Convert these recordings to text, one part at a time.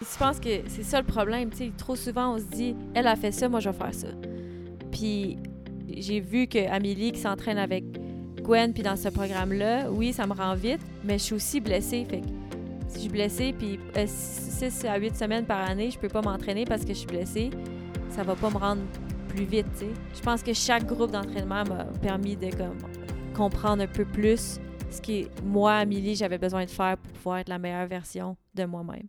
Je pense que c'est ça le problème. sais, trop souvent, on se dit, elle a fait ça, moi, je vais faire ça. Puis j'ai vu que Amélie qui s'entraîne avec Gwen, puis dans ce programme-là, oui, ça me rend vite, mais je suis aussi blessée. Si je suis blessée, puis 6 euh, à 8 semaines par année, je peux pas m'entraîner parce que je suis blessée, ça va pas me rendre plus vite. Je pense que chaque groupe d'entraînement m'a permis de comprendre un peu plus ce que moi, Amélie, j'avais besoin de faire pour pouvoir être la meilleure version de moi-même.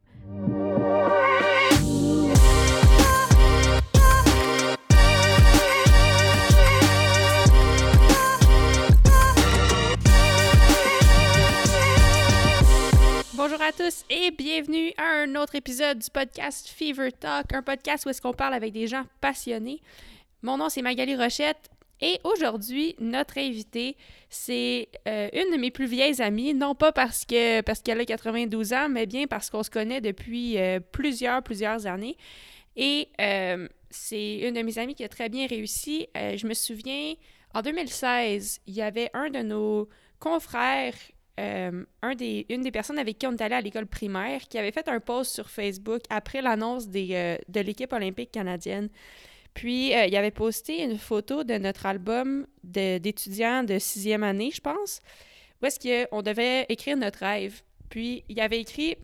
Bonjour à tous et bienvenue à un autre épisode du podcast Fever Talk, un podcast où est-ce qu'on parle avec des gens passionnés. Mon nom c'est Magali Rochette et aujourd'hui notre invitée c'est euh, une de mes plus vieilles amies, non pas parce que parce qu'elle a 92 ans, mais bien parce qu'on se connaît depuis euh, plusieurs plusieurs années. Et euh, c'est une de mes amies qui a très bien réussi. je me souviens en 2016, il y avait un de nos confrères euh, une des personnes avec qui on est allé à l'école primaire qui avait fait un post sur Facebook après l'annonce euh, de l'équipe olympique canadienne. Puis, euh, il avait posté une photo de notre album d'étudiants de, sixième année, je pense, où est-ce qu'on devait écrire notre rêve. Puis, il avait écrit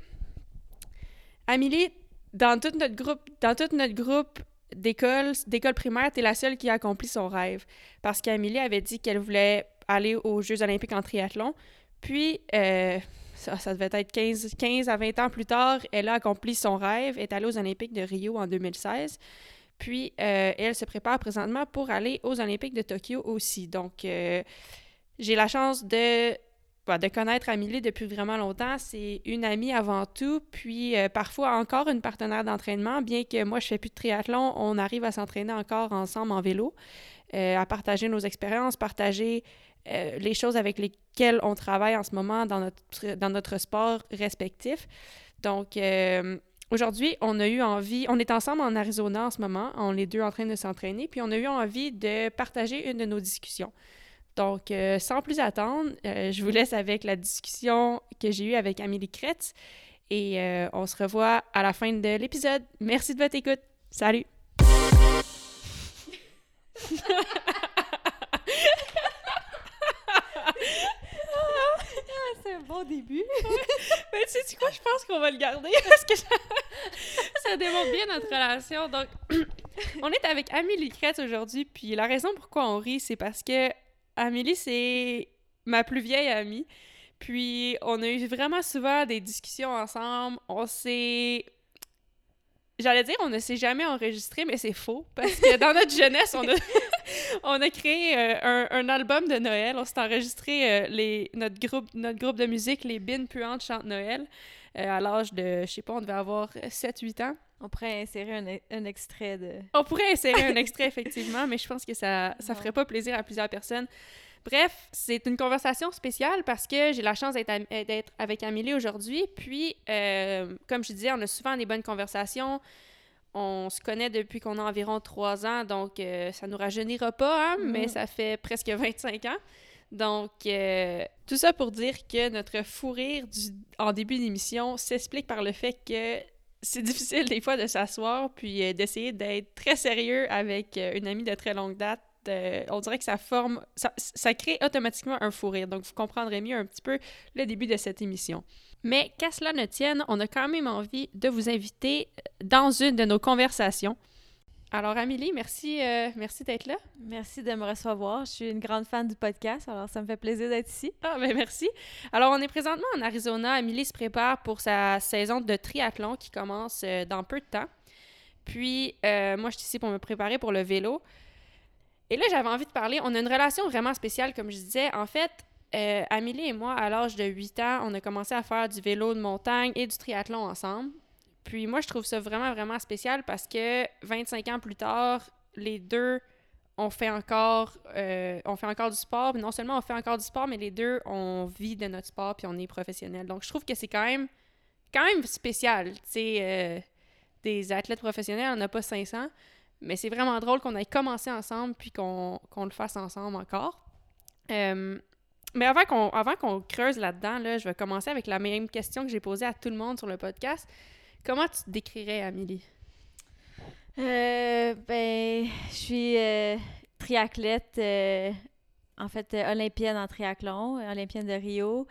Amélie, dans tout notre groupe, dans tout notre groupe d'école, d'école primaire, t'es la seule qui a accompli son rêve. Parce qu'Amélie avait dit qu'elle voulait aller aux Jeux olympiques en triathlon. Puis, euh, ça, devait être 15, 15 à 20 ans plus tard, elle a accompli son rêve, est allée aux Olympiques de Rio en 2016. Puis, euh, elle se prépare présentement pour aller aux Olympiques de Tokyo aussi. Donc, euh, j'ai la chance de, bah, de connaître Amélie depuis vraiment longtemps. C'est une amie avant tout, puis parfois encore une partenaire d'entraînement. Bien que moi, je fais plus de triathlon, on arrive à s'entraîner encore ensemble en vélo, à partager nos expériences, partager euh, les choses avec lesquelles on travaille en ce moment dans notre, dans notre sport respectif. Donc, euh, aujourd'hui, on a eu envie, on est ensemble en Arizona en ce moment, on est deux en train de s'entraîner, puis on a eu envie de partager une de nos discussions. Donc, euh, sans plus attendre, je vous laisse avec la discussion que j'ai eue avec Amélie Kretz et on se revoit à la fin de l'épisode. Merci de votre écoute. Salut! c'est un bon début. Mais tu sais quoi, je pense qu'on va le garder parce que ça, démontre bien notre relation. Donc, on est avec Amélie Crête aujourd'hui, puis la raison pourquoi on rit, c'est parce que Amélie, c'est ma plus vieille amie. Puis, on a eu vraiment souvent des discussions ensemble. On s'est J'allais dire, on ne s'est jamais enregistré, mais c'est faux. Parce que dans notre jeunesse, on a, on a créé euh, un, album de Noël. On s'est enregistré euh, les, notre, groupe, notre groupe de musique, les Bines Puantes chantent Noël, euh, à l'âge de, je sais pas, on devait avoir 7-8 ans. On pourrait insérer un, un, extrait de. On pourrait insérer un extrait, effectivement, mais je pense que ça ne ferait pas plaisir à plusieurs personnes. Bref, c'est une conversation spéciale parce que j'ai la chance d'être avec Amélie aujourd'hui. Puis, euh, comme je disais, on a souvent des bonnes conversations. On se connaît depuis qu'on a environ trois ans, donc euh, ça nous rajeunira pas, hein, mais mm-hmm. ça fait presque 25 ans. Donc, euh, tout ça pour dire que notre fou rire en début d'émission s'explique par le fait que c'est difficile des fois de s'asseoir puis d'essayer d'être très sérieux avec une amie de très longue date euh, on dirait que ça forme, ça, crée automatiquement un fou rire. Donc, vous comprendrez mieux un petit peu le début de cette émission. Mais qu'à cela ne tienne, on a quand même envie de vous inviter dans une de nos conversations. Alors, Amélie, merci, euh, merci d'être là. Merci de me recevoir. Je suis une grande fan du podcast, alors ça me fait plaisir d'être ici. Ah, ben merci. Alors, on est présentement en Arizona. Amélie se prépare pour sa saison de triathlon qui commence euh, dans peu de temps. Puis, moi, je suis ici pour me préparer pour le vélo. Et là, j'avais envie de parler. On a une relation vraiment spéciale, comme je disais. En fait, euh, Amélie et moi, à l'âge de 8 ans, on a commencé à faire du vélo de montagne et du triathlon ensemble. Puis moi, je trouve ça vraiment, vraiment spécial parce que 25 ans plus tard, les deux, on fait encore, euh, fait encore du sport. non seulement on fait encore du sport, mais les deux, on vit de notre sport puis on est professionnel. Donc, je trouve que c'est quand même, quand même spécial. Tu sais, euh, des athlètes professionnels, on n'a pas 500. Mais c'est vraiment drôle qu'on ait commencé ensemble puis qu'on le fasse ensemble encore. Euh, mais avant qu'on qu'on creuse là-dedans, là, je vais commencer avec la même question que j'ai posée à tout le monde sur le podcast. Comment tu te décrirais, Amélie? Euh, ben, je suis euh, triathlète, euh, en fait, olympienne en triathlon, olympienne de Rio.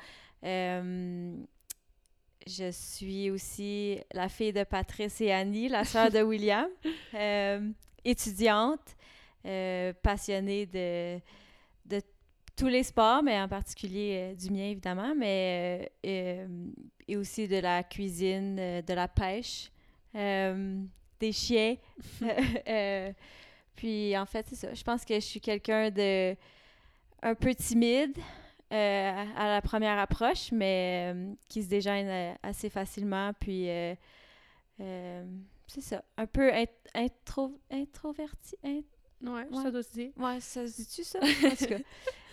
Je suis aussi la fille de Patrice et Annie, la sœur de William, étudiante, passionnée de, de tous les sports, mais en particulier du mien, évidemment, mais et aussi de la cuisine, euh, de la pêche, euh, des chiens. Euh, puis, en fait, c'est ça. Je pense que je suis quelqu'un de un peu timide à la première approche, mais qui se euh, assez facilement. Puis, c'est ça. Un peu int- intro, introverti. int- Ouais, Ouais. ça doit se dire. Ouais, ça se dit-tu, ça? En tout cas.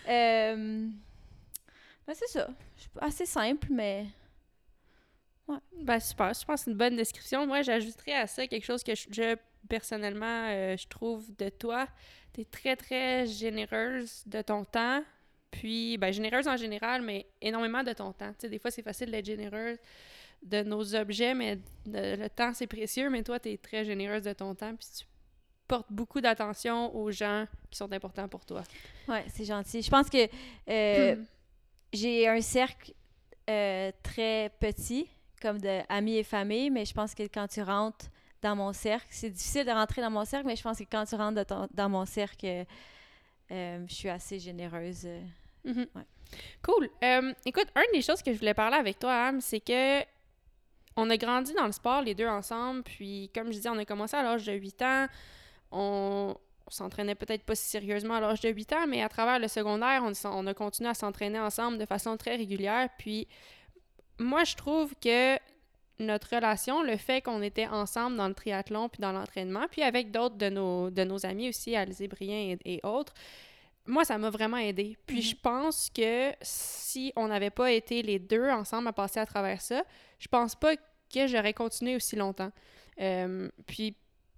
Euh, ben, c'est ça. Assez simple, mais. Ben super, je pense que c'est une bonne description. Moi, j'ajouterais à ça quelque chose que je, je, personnellement, euh, je trouve de toi. Tu es très, très généreuse de ton temps. Puis, ben, généreuse en général, mais énormément de ton temps. Tu sais, des fois, c'est facile d'être généreuse de nos objets, mais de- le temps, c'est précieux. Mais toi, tu es très généreuse de ton temps. Puis, tu portes beaucoup d'attention aux gens qui sont importants pour toi. Ouais, c'est gentil. Je pense que euh, Hmm. j'ai un cercle euh, très petit, comme de amis et famille, mais je pense que quand tu rentres dans mon cercle, c'est difficile de rentrer dans mon cercle, mais je pense que quand tu rentres de ton- dans mon cercle, euh, je suis assez généreuse. euh. Mhm. Ouais. Cool. Euh, écoute, une des choses que je voulais parler avec toi, Am, c'est que on a grandi dans le sport les deux ensemble, puis comme je disais, on a commencé à l'âge de 8 ans. On, on s'entraînait peut-être pas si sérieusement à l'âge de 8 ans, mais à travers le secondaire, on, on a continué à s'entraîner ensemble de façon très régulière. Puis moi, je trouve que notre relation, le fait qu'on était ensemble dans le triathlon puis dans l'entraînement, puis avec d'autres de nos, de nos amis aussi, Alizé Brien et, et autres, moi, ça m'a vraiment aidé. Puis Mhm. je pense que si on n'avait pas été les deux ensemble à passer à travers ça, je pense pas que j'aurais continué aussi longtemps. Euh, puis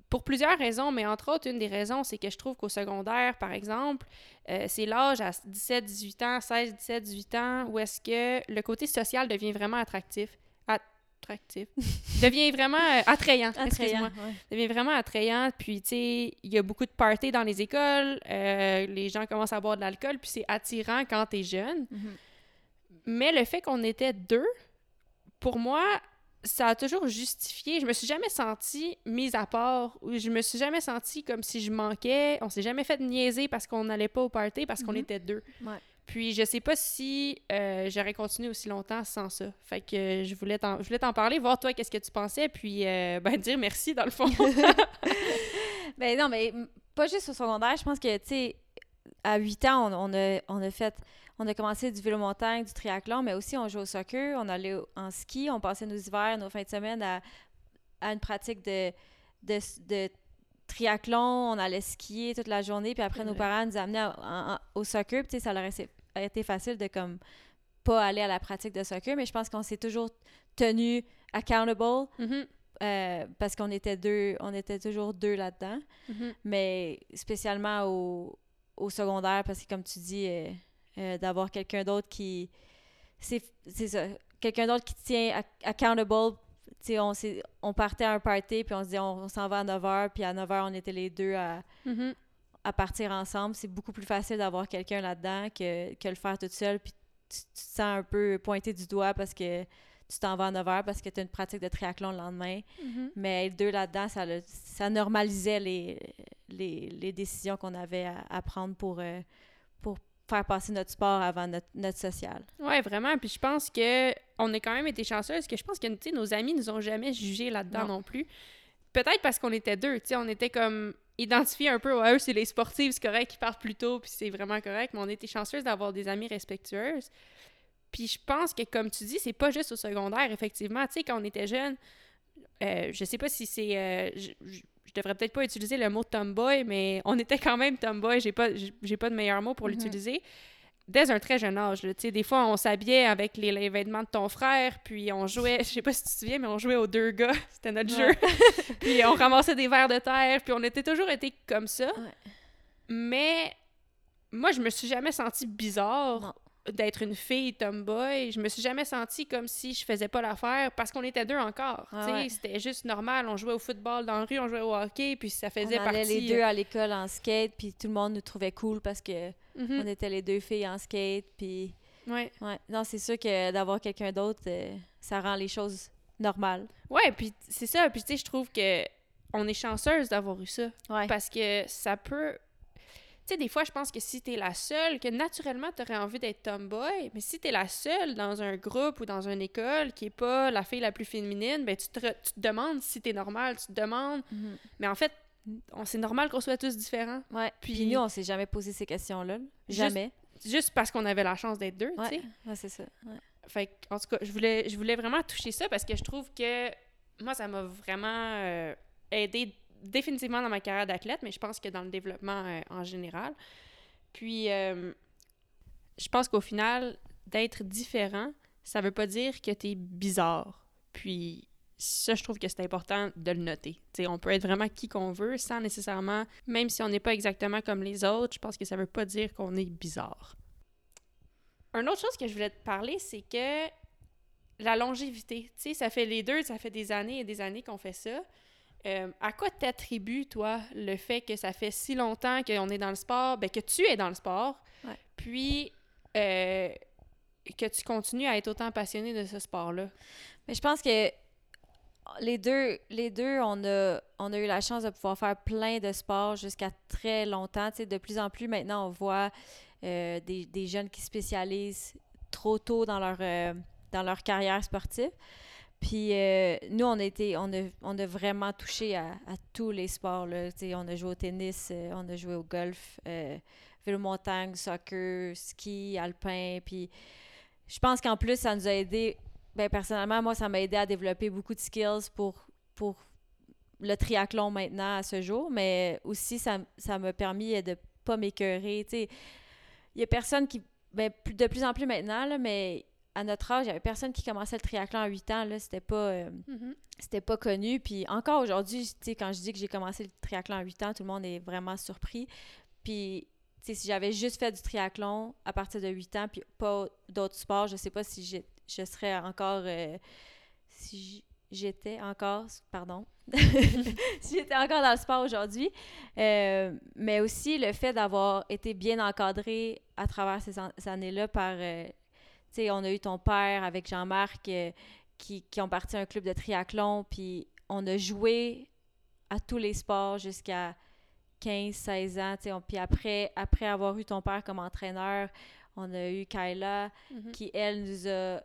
pour plusieurs raisons, mais entre autres, une des raisons, c'est que je trouve qu'au secondaire, par exemple, euh, c'est l'âge à 17, 18 ans, 16, 17, 18 ans, où est-ce que le côté social devient vraiment attractif. Attractif. devient vraiment euh, attrayant. Attrayant, ouais. devient vraiment attrayant. Puis, tu sais, il y a beaucoup de parties dans les écoles. euh, les gens commencent à boire de l'alcool, puis c'est attirant quand t'es jeune. Mhm. Mais le fait qu'on était deux, pour moi, ça a toujours justifié. Je me suis jamais sentie mise à part. Ou je me suis jamais sentie comme si je manquais. On s'est jamais fait niaiser parce qu'on n'allait pas au party, parce qu'on Mhm. était deux. Ouais. Puis je sais pas si euh, j'aurais continué aussi longtemps sans ça. Fait que euh, je voulais t'en, je voulais t'en parler, voir toi qu'est-ce que tu pensais, puis euh, ben dire merci dans le fond. Ben non, mais pas juste au secondaire. Je pense que, tu sais, à 8 ans, on, on a, on a fait... On a commencé du vélo montagne, du triathlon, mais aussi on jouait au soccer, on allait en ski, on passait nos hivers, nos fins de semaine à, à une pratique de, de, de triathlon, on allait skier toute la journée, puis après nos parents nous amenaient en- en- au soccer, puis ça leur a été facile de comme pas aller à la pratique de soccer, mais je pense qu'on s'est toujours tenu accountable Mhm, euh, parce qu'on était deux, on était toujours deux là-dedans. Mhm. mais spécialement au, au secondaire, parce que comme tu dis, euh, euh, d'avoir quelqu'un d'autre qui... C'est c'est ça, quelqu'un d'autre qui tient ac- accountable. Tu sais, on, partait à un party, puis on se dit on, on s'en va à 9h, puis à 9h, on était les deux à, Mhm. à partir ensemble. C'est beaucoup plus facile d'avoir quelqu'un là-dedans que, que le faire toute seule, puis tu, tu te sens un peu pointé du doigt parce que tu t'en vas à 9h parce que tu as une pratique de triathlon le lendemain. Mhm. Mais deux là-dedans, ça, le- ça normalisait les, les, les décisions qu'on avait à, à prendre pour, euh, pour faire passer notre sport avant notre, notre social. Ouais, vraiment. Puis je pense que on a quand même été chanceux parce que je pense que nos amis nous ont jamais jugés là-dedans non. Non. plus. Peut-être parce qu'on était deux, tu sais, on était comme identifiés un peu, ouais, eux, c'est les sportifs, c'est correct, ils partent plus tôt, puis c'est vraiment correct, mais on était chanceuses d'avoir des amies respectueuses. Puis je pense que, comme tu dis, c'est pas juste au secondaire, effectivement. Tu sais, quand on était jeunes, euh, je sais pas si c'est. euh, je, je- je devrais peut-être pas utiliser le mot tomboy, mais on était quand même tomboy. J'ai pas, j'ai pas de meilleur mot pour Mhm. l'utiliser. Dès un très jeune âge, tu sais, des fois, on s'habillait avec les, les vêtements de ton frère, puis on jouait, je sais pas si tu te souviens, mais on jouait aux deux gars, c'était notre Ouais. jeu. puis on ramassait des verres de terre, puis on était toujours été comme ça. Ouais. Mais moi, je me suis jamais sentie bizarre Non. D'être une fille tomboy. Je me suis jamais sentie comme si je faisais pas l'affaire parce qu'on était deux encore. Ah ouais. C'était juste normal. On jouait au football dans la rue, on jouait au hockey, puis ça faisait on allait partie. les deux à l'école en skate, puis tout le monde nous trouvait cool parce que Mhm. on était les deux filles en skate, puis Ouais. ouais. Non, c'est sûr que d'avoir quelqu'un d'autre, euh, ça rend les choses normales. Ouais, puis c'est ça. Puis tu sais, je trouve que on est chanceuse d'avoir eu ça. Ouais. Parce que ça peut. Tu sais, des fois, je pense que si t'es la seule, que naturellement, t'aurais envie d'être tomboy, mais si t'es la seule dans un groupe ou dans une école qui est pas la fille la plus féminine, ben tu te, tu te demandes si t'es normal, tu te demandes. Mhm. Mais en fait, c'est normal qu'on soit tous différents. Ouais. Puis- Puis, nous, on s'est jamais posé ces questions-là. Juste- Jamais. Juste parce qu'on avait la chance d'être deux, tu sais. Ouais, c'est ça. Ouais. Fait que, en tout cas, je voulais, je voulais vraiment toucher ça parce que je trouve que moi, ça m'a vraiment euh, aidé définitivement dans ma carrière d'athlète, mais je pense que dans le développement euh, en général. Puis, euh, je pense qu'au final, d'être différent, ça veut pas dire que t'es bizarre. Puis, ça, je trouve que c'est important de le noter. Tu sais, on peut être vraiment qui qu'on veut sans nécessairement, même si on n'est pas exactement comme les autres, je pense que ça veut pas dire qu'on est bizarre. Une autre chose que je voulais te parler, c'est que la longévité. Tu sais, ça fait les deux, ça fait des années et des années qu'on fait ça. Euh, à quoi t'attribues, toi, le fait que ça fait si longtemps qu'on est dans le sport, ben, que tu es dans le sport, Ouais. puis euh, que tu continues à être autant passionné de ce sport-là? Mais je pense que les deux, les deux on, a, on a eu la chance de pouvoir faire plein de sports jusqu'à très longtemps. De plus en plus, maintenant, on voit euh, des, des jeunes qui spécialisent trop tôt dans leur, dans leur carrière sportive. Puis euh, nous, on a, été, on, a, on a vraiment touché à, tous les sports. Là. On a joué au tennis, euh, on a joué au golf, euh, vélo montagne, soccer, ski, alpin. Puis je pense qu'en plus, ça nous a aidé ben, personnellement, moi, ça m'a aidé à développer beaucoup de skills pour, pour le triathlon maintenant à ce jour, mais aussi, ça m'a permis de pas m'écœurer. Il y a personne qui. Ben, de plus en plus maintenant, mais à notre âge, il y avait personne qui commençait le triathlon à 8 ans. Là, c'était pas. euh, c'était pas connu. Puis encore aujourd'hui, quand je dis que j'ai commencé le triathlon à 8 ans, tout le monde est vraiment surpris. Puis, si j'avais juste fait du triathlon à partir de 8 ans, puis pas d'autres sports, je sais pas si je serais encore. euh, si j'étais encore. Pardon. si j'étais encore dans le sport aujourd'hui. Euh, mais aussi le fait d'avoir été bien encadré à travers ces, an- ces années-là par. Sais, on a eu ton père avec Jean-Marc euh, qui, qui ont parti un club de triathlon, puis on a joué à tous les sports jusqu'à 15-16 ans. tu sais, on- Puis après, après avoir eu ton père comme entraîneur, on a eu Kyla Mhm. qui, elle, nous a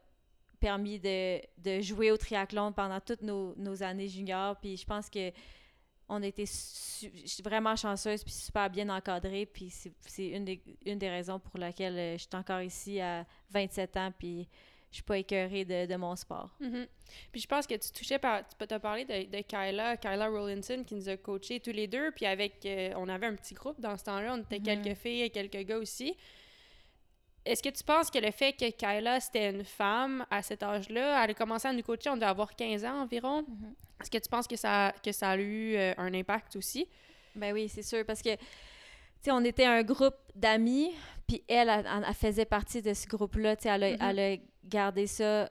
permis de, de jouer au triathlon pendant toutes nos, nos années juniors. Puis je pense que on a été vraiment chanceuse puis super bien encadrée. Puis c'est une des, une des raisons pour laquelle euh, je suis encore ici à 27 ans puis je suis pas écœurée de, de mon sport. Mhm. Puis je pense que tu touchais par. Tu peux parler de, de Kyla, Kyla Rollinson, qui nous a coachés tous les deux. Puis avec. euh, on avait un petit groupe dans ce temps-là. On était quelques filles et quelques gars aussi. Est-ce que tu penses que le fait que Kyla, c'était une femme à cet âge-là, elle a commencé à nous coacher, on devait avoir 15 ans environ? Mhm. Est-ce que tu penses que ça, que ça a eu euh, un impact aussi? Ben oui, c'est sûr, parce que, tu sais, on était un groupe d'amis, puis elle, elle, elle faisait partie de ce groupe-là, tu sais, elle, a- Mhm. elle a gardé ça,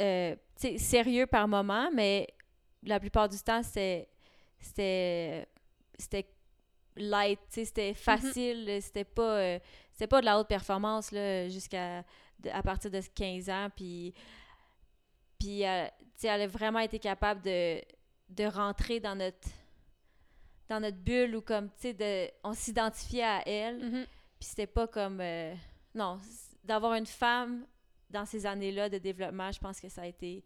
euh, tu sais, sérieux par moment, mais la plupart du temps, c'était, c'était, c'était light, tu sais, c'était facile, c'était pas, euh, c'était pas de la haute performance, là, jusqu'à, à partir de 15 ans, puis... Puis, euh, elle a vraiment été capable de, de rentrer dans notre dans notre bulle ou comme, tu sais, de, on s'identifiait à elle. Mhm. Puis c'était pas comme... euh, non, d'avoir une femme dans ces années-là de développement, je pense que ça a été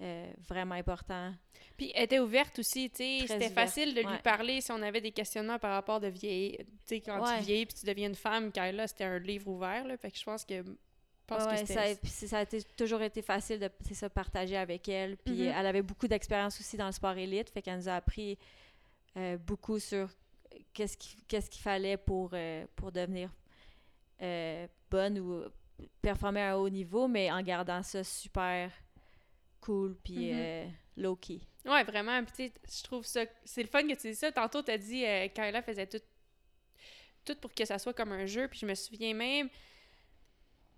euh, vraiment important. Puis elle était ouverte aussi, tu sais. C'était facile de lui parler si on avait des questionnements par rapport de vieillir. Tu sais, quand Ouais. tu vieillis puis tu deviens une femme, Kyla, c'était un livre ouvert, là. Fait que je pense que. Pense Ouais, que ça, a, puis c'est- ça a été- toujours été facile de ça, partager avec elle. Puis Mhm. elle avait beaucoup d'expérience aussi dans le sport élite, fait qu'elle nous a appris euh, beaucoup sur qu'est-ce qu'il fallait pour, euh, pour devenir euh, bonne ou performer à un haut niveau, mais en gardant ça super cool puis Mhm. euh, low-key. Ouais, vraiment. Puis, je trouve ça. C'est le fun que tu dis ça. Tantôt, tu as dit Kyla faisait tout, tout pour que ça soit comme un jeu. Puis, je me souviens même.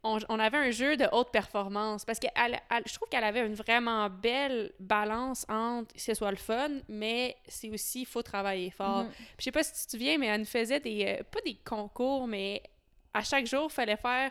On, on avait un jeu de haute performance parce que elle- elle- je trouve qu'elle avait une vraiment belle balance entre c'est soit le fun, mais c'est aussi il faut travailler fort. Mhm. Puis Je sais pas si tu te souviens, mais elle nous faisait des euh, pas des concours, mais à chaque jour, il fallait faire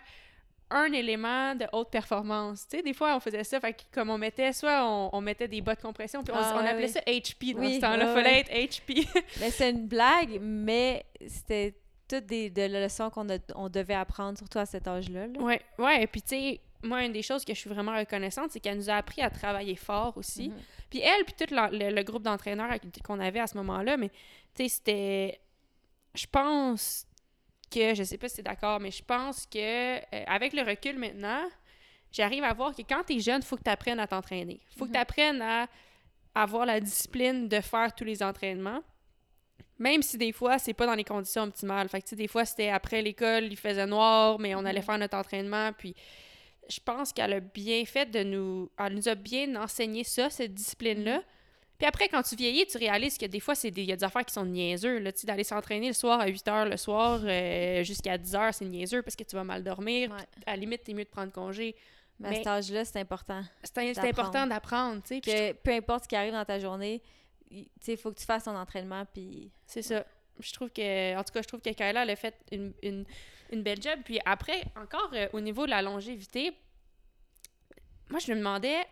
un élément de haute performance. Tu sais, des fois, on faisait ça, fait que comme on mettait, soit on, on mettait des bas de compression, puis on, Ah, on appelait oui. ça HP dans Oui, ce temps-là. ouais, fallait ouais. être HP. Mais c'est une blague, mais c'était toutes des, des leçons qu'on on devait apprendre, surtout à cet âge-là. là. Ouais, ouais. Et puis, tu sais, moi, une des choses que je suis vraiment reconnaissante, c'est qu'elle nous a appris à travailler fort aussi. Mhm. Puis elle, puis tout le, le groupe d'entraîneurs qu'on avait à ce moment-là, mais, tu sais, c'était... Je pense que, je sais pas si t'es d'accord, mais je pense que, euh, avec le recul maintenant, j'arrive à voir que quand t'es jeune, faut que tu apprennes à t'entraîner. faut que Mhm. tu apprennes à avoir la discipline de faire tous les entraînements. Même si des fois, c'est pas dans les conditions optimales. Fait que, tu sais, des fois, c'était après l'école, il faisait noir, mais on allait Mhm. faire notre entraînement. Puis, je pense qu'elle a bien fait de nous. Elle nous a bien enseigné ça, cette discipline-là. Puis après, quand tu vieillis, tu réalises que des fois, c'est des- il y a des affaires qui sont niaiseux. Là, Tu sais, d'aller s'entraîner le soir à 8 h le soir euh, jusqu'à 10 h c'est niaiseux parce que tu vas mal dormir. Ouais. À la limite, t'es mieux de prendre congé. Mais à Mais- cet âge-là, c'est important. C'est important d'apprendre, tu sais. Puis je Que peu importe ce qui arrive dans ta journée, il il faut que tu fasses ton entraînement, puis... C'est ça. Je trouve que, en tout cas, je trouve que Kayla, elle a fait une, une, une belle job. Puis après, encore euh, au niveau de la longévité, moi, je me demandais,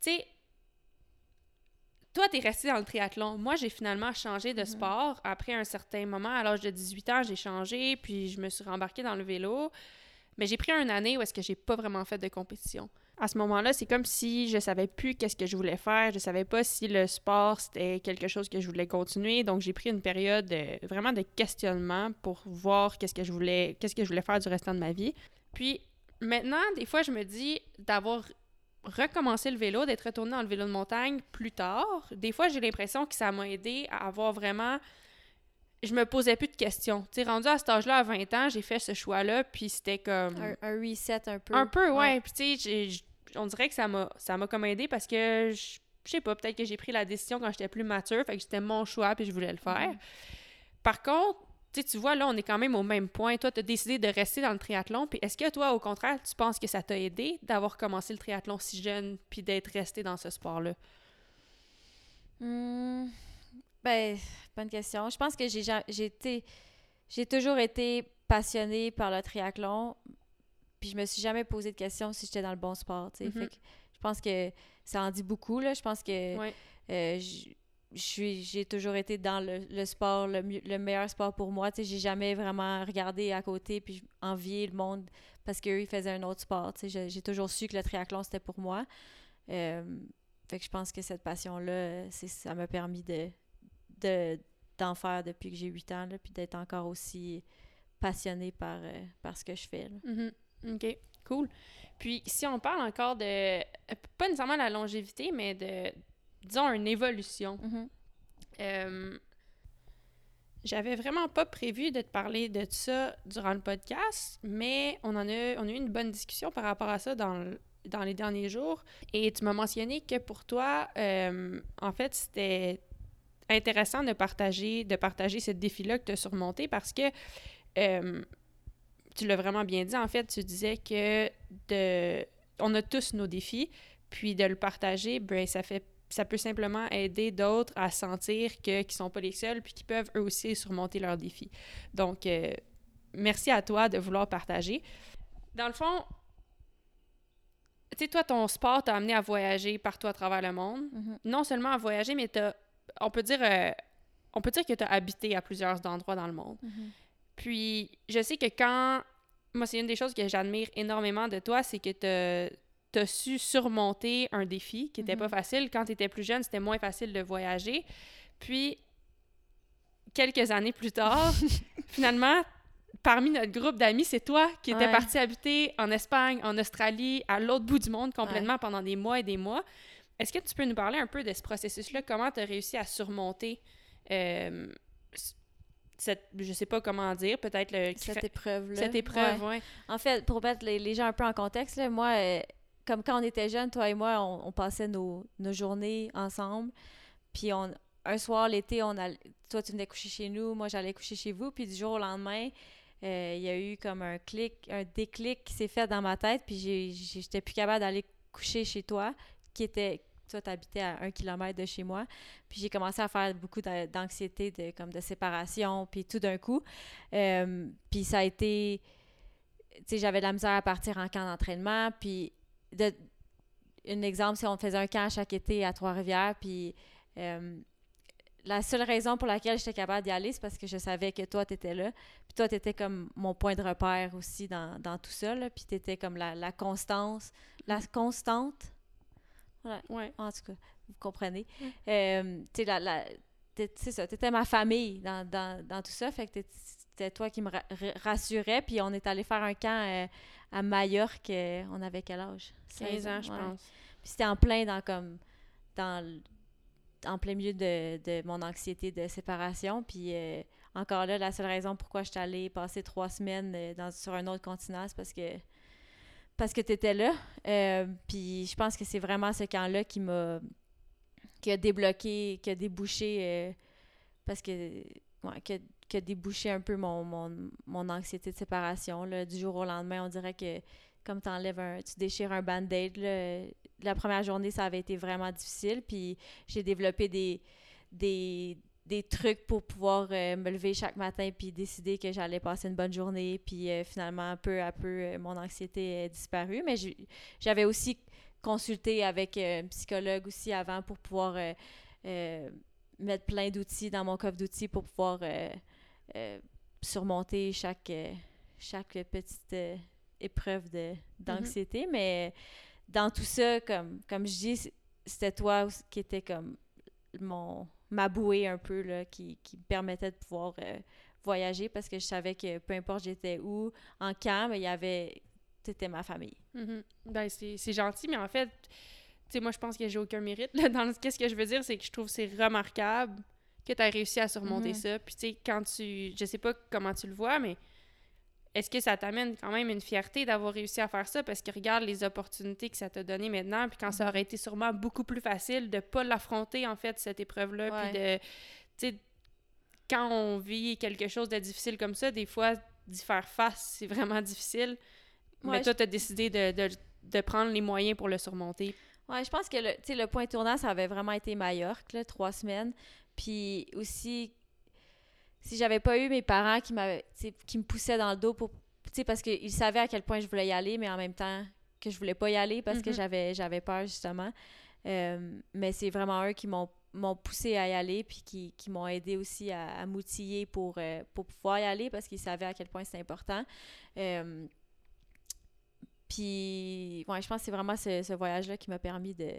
tu sais, toi, t'es resté dans le triathlon. Moi, j'ai finalement changé de Mhm. sport après un certain moment. À l'âge de 18 ans, j'ai changé, puis je me suis rembarquée dans le vélo. Mais j'ai pris une année où est-ce que j'ai pas vraiment fait de compétition. À ce moment-là, c'est comme si je savais plus qu'est-ce que je voulais faire. Je savais pas si le sport c'était quelque chose que je voulais continuer. Donc j'ai pris une période euh, vraiment de questionnement pour voir qu'est-ce que je voulais, qu'est-ce que je voulais faire du restant de ma vie. Puis maintenant, des fois, je me dis d'avoir recommencé le vélo, d'être retourné dans le vélo de montagne plus tard. Des fois, j'ai l'impression que ça m'a aidé à avoir vraiment je me posais plus de questions. Tu rendu à cet âge-là, à 20 ans, j'ai fait ce choix-là, puis c'était comme... Un, un reset un peu. Un peu, ouais. Puis tu sais, on dirait que ça m'a ça m'a comme aidé parce que je sais pas, peut-être que j'ai pris la décision quand j'étais plus mature, fait que c'était mon choix puis je voulais le faire. Par contre, tu vois là, on est quand même au même point. Toi, tu as décidé de rester dans le triathlon, puis est-ce que toi au contraire, tu penses que ça t'a aidé d'avoir commencé le triathlon si jeune puis d'être resté dans ce sport-là? Hmm, ben, bonne question. Je pense que j'ai ja- j'ai été- j'ai toujours été passionnée par le triathlon, puis je me suis jamais posé de question si j'étais dans le bon sport. tu sais. Mhm. Fait que je pense que ça en dit beaucoup. Là. Je pense que Ouais. euh, j'ai toujours été dans le, le sport, le, mieux- le meilleur sport pour moi. Tu sais, J'ai jamais vraiment regardé à côté puis envié le monde parce qu'eux, ils faisaient un autre sport. tu sais. J'ai toujours su que le triathlon, c'était pour moi. Euh, fait que je pense que cette passion-là, ça m'a permis de de- d'en faire depuis que j'ai 8 ans, là, puis d'être encore aussi passionnée par, euh, par ce que je fais. là. OK, cool. Puis si on parle encore de, euh, pas nécessairement la longévité, mais de, disons, une évolution. Euh, J'avais vraiment pas prévu de te parler de ça durant le podcast, mais on en a, on a eu une bonne discussion par rapport à ça dans, le- dans les derniers jours. Et tu m'as mentionné que pour toi, euh, en fait, c'était intéressant de partager, de partager ce défi-là que tu as surmonté parce que euh, tu l'as vraiment bien dit. En fait, tu disais que de, on a tous nos défis, puis de le partager, ben, ça fait ça peut simplement aider d'autres à sentir que qu'ils sont pas les seuls puis qu'ils peuvent eux aussi surmonter leurs défis. Donc euh, merci à toi de vouloir partager. Dans le fond, tu sais toi ton sport t'a amené à voyager partout à travers le monde. Mhm. Non seulement à voyager mais on peut dire euh, on peut dire que tu as habité à plusieurs endroits dans le monde. Mhm. Puis, je sais que quand. Moi, c'est une des choses que j'admire énormément de toi, c'est que tu as su surmonter un défi qui n'était Mhm. pas facile. Quand tu étais plus jeune, c'était moins facile de voyager. Puis, quelques années plus tard, finalement, parmi notre groupe d'amis, c'est toi qui étais Ouais. parti habiter en Espagne, en Australie, à l'autre bout du monde complètement pendant des mois et des mois. Est-ce que tu peux nous parler un peu de ce processus-là? Comment tu as réussi à surmonter euh, cette, je sais pas comment dire, peut-être le Cette épreuve-là. cette épreuve, Ouais. ouais. En fait, pour mettre les, les gens un peu en contexte, là, moi, euh, comme quand on était jeunes, toi et moi, on, on passait nos, nos journées ensemble. Puis on, un soir, l'été, on all- toi, tu venais coucher chez nous, moi, j'allais coucher chez vous. Puis du jour au lendemain, euh, il y a eu comme un clic, un déclic qui s'est fait dans ma tête, puis j'étais plus capable d'aller coucher chez toi, qui était, toi, t'habitais à un kilomètre de chez moi, puis j'ai commencé à faire beaucoup d'a- d'anxiété, de, comme de séparation, puis tout d'un coup, euh, puis ça a été, tu sais, j'avais de la misère à partir en camp d'entraînement, puis de, un exemple, c'est on faisait un camp chaque été à Trois-Rivières, puis euh, la seule raison pour laquelle j'étais capable d'y aller, c'est parce que je savais que toi, tu étais là. Puis toi, tu étais comme mon point de repère aussi dans, tout ça. Puis tu étais comme la constance. La constante. Ouais. En tout cas, vous comprenez. Euh, tu sais, la, c'est ça. Tu étais ma famille dans, dans, dans tout ça. Fait que c'était toi qui me ra- ra- rassurais. Puis on est allé faire un camp euh, à Majorque. euh, on avait quel âge? 15 ans, je ouais. pense. Puis c'était en plein dans comme dans en plein milieu de, de mon anxiété de séparation. Puis euh, encore là, la seule raison pourquoi je suis allée passer trois semaines dans, sur un autre continent, c'est parce que parce que tu étais là. Euh, puis je pense que c'est vraiment ce camp-là qui m'a qui a débloqué, qui a débouché euh, parce que débouché un peu mon, mon, mon anxiété de séparation. Là. Du jour au lendemain, on dirait que comme t'enlèves un, tu déchires un band-aid, la première journée, ça avait été vraiment difficile. Puis j'ai développé des, des, des trucs pour pouvoir euh, me lever chaque matin puis décider que j'allais passer une bonne journée. Puis euh, finalement, peu à peu, euh, mon anxiété est disparue. Mais j'avais aussi consulté avec un psychologue aussi avant pour pouvoir mettre plein d'outils dans mon coffre d'outils pour pouvoir surmonter chaque, chaque petite épreuve de- d'anxiété. Mais dans tout ça, comme, comme je dis, c'était toi qui était comme mon ma bouée un peu là, qui, qui me permettait de pouvoir euh, voyager parce que je savais que peu importe j'étais où, en camp, mais il y avait c'était ma famille. Mhm. Ben, c'est gentil, mais en fait, tu sais, moi, je pense que j'ai aucun mérite. Là, dans le- Qu'est-ce que je veux dire, c'est que je trouve que c'est remarquable que tu aies réussi à surmonter Mhm. ça. Puis, tu sais, quand tu. Je sais pas comment tu le vois, mais est-ce que ça t'amène quand même une fierté d'avoir réussi à faire ça? Parce que regarde les opportunités que ça t'a donné maintenant, puis quand ça aurait été sûrement beaucoup plus facile de pas l'affronter, en fait, cette épreuve-là, Ouais. puis de. Tu sais, quand on vit quelque chose de difficile comme ça, des fois, d'y faire face, c'est vraiment difficile. Ouais, Mais toi, tu as décidé de, de, de prendre les moyens pour le surmonter. Ouais, je pense que le, tu sais, le point tournant, ça avait vraiment été Majorque, là, trois semaines. Puis aussi, si j'avais pas eu mes parents qui, qui me poussaient dans le dos pour. Parce qu'ils savaient à quel point je voulais y aller, mais en même temps que je voulais pas y aller parce que Mhm. j'avais j'avais peur, justement. Euh, mais c'est vraiment eux qui m'ont m'ont poussé à y aller puis qui, qui m'ont aidé aussi à, à m'outiller pour, euh, pour pouvoir y aller parce qu'ils savaient à quel point c'était important. Euh, puis, ouais, je pense que c'est vraiment ce, ce voyage-là qui m'a permis de,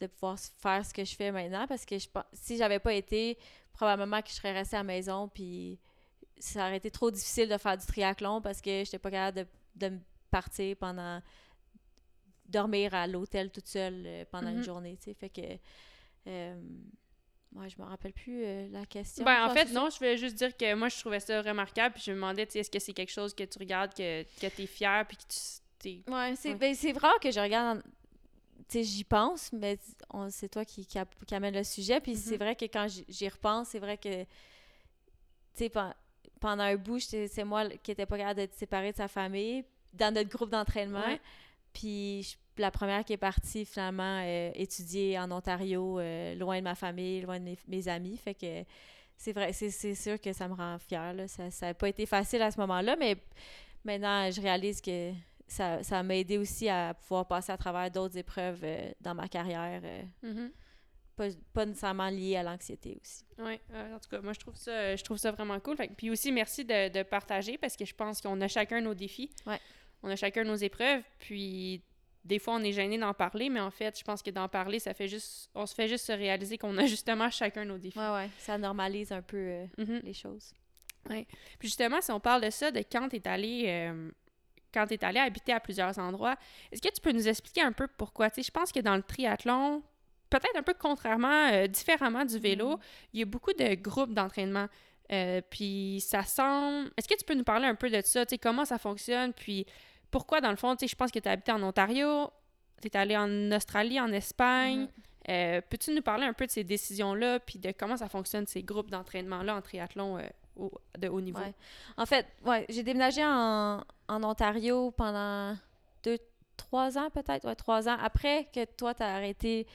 de pouvoir faire ce que je fais maintenant parce que je si j'avais pas été, probablement que je serais restée à la maison puis ça aurait été trop difficile de faire du triathlon parce que j'étais pas capable de, de me partir pendant dormir à l'hôtel toute seule euh, pendant Mhm. une journée, tu sais, fait que euh, ouais, je me rappelle plus euh, la question. Ben, en fait, non, je voulais juste dire que moi, je trouvais ça remarquable. Puis je me demandais, tu sais, est-ce que c'est quelque chose que tu regardes, que, que tu es fier, puis que tu. Ouais, c'est Ouais. ben, c'est rare que je regarde. J'y pense, mais c'est toi qui, qui, amène le sujet. Puis c'est Mhm. vrai que quand j'y- repense, c'est vrai que, tu sais, pen- pendant un bout, c'est moi qui n'étais pas capable d'être séparée de sa famille dans notre groupe d'entraînement. Ouais. Puis la première qui est partie, finalement, euh, étudier en Ontario, euh, loin de ma famille, loin de mes, mes amis. Fait que c'est vrai, c'est sûr que ça me rend fière. Là. Ça n'a pas été facile à ce moment-là, mais maintenant, je réalise que ça ça m'a aidé aussi à pouvoir passer à travers d'autres épreuves euh, dans ma carrière, euh, Mhm. pas, pas nécessairement liées à l'anxiété aussi. Ouais, euh, en tout cas, moi, je trouve ça, je trouve ça vraiment cool. Fait puis aussi, merci de, de partager parce que je pense qu'on a chacun nos défis. Ouais. On a chacun nos épreuves. Puis des fois, on est gêné d'en parler, mais en fait, je pense que d'en parler, ça fait juste. On se fait juste se réaliser qu'on a justement chacun nos défis. Ouais, ouais, ça normalise un peu euh, Mhm. les choses. Puis justement, si on parle de ça, de quand tu es allé. euh, quand tu es allé habiter à plusieurs endroits, est-ce que tu peux nous expliquer un peu pourquoi? Tu sais, je pense que dans le triathlon, peut-être un peu contrairement, euh, différemment du vélo, il y a beaucoup de groupes d'entraînement. Euh, puis ça semble... Est-ce que tu peux nous parler un peu de ça? Tu sais, comment ça fonctionne? Puis pourquoi, dans le fond, tu sais, je pense que tu as habité en Ontario, tu es allé en Australie, en Espagne. Mhm. Euh, Peux-tu nous parler un peu de ces décisions-là, puis de comment ça fonctionne, ces groupes d'entraînement-là en triathlon euh, de haut niveau? Ouais. En fait, ouais, j'ai déménagé en, en Ontario pendant deux, trois ans peut-être, ouais, trois ans après que toi, tu as arrêté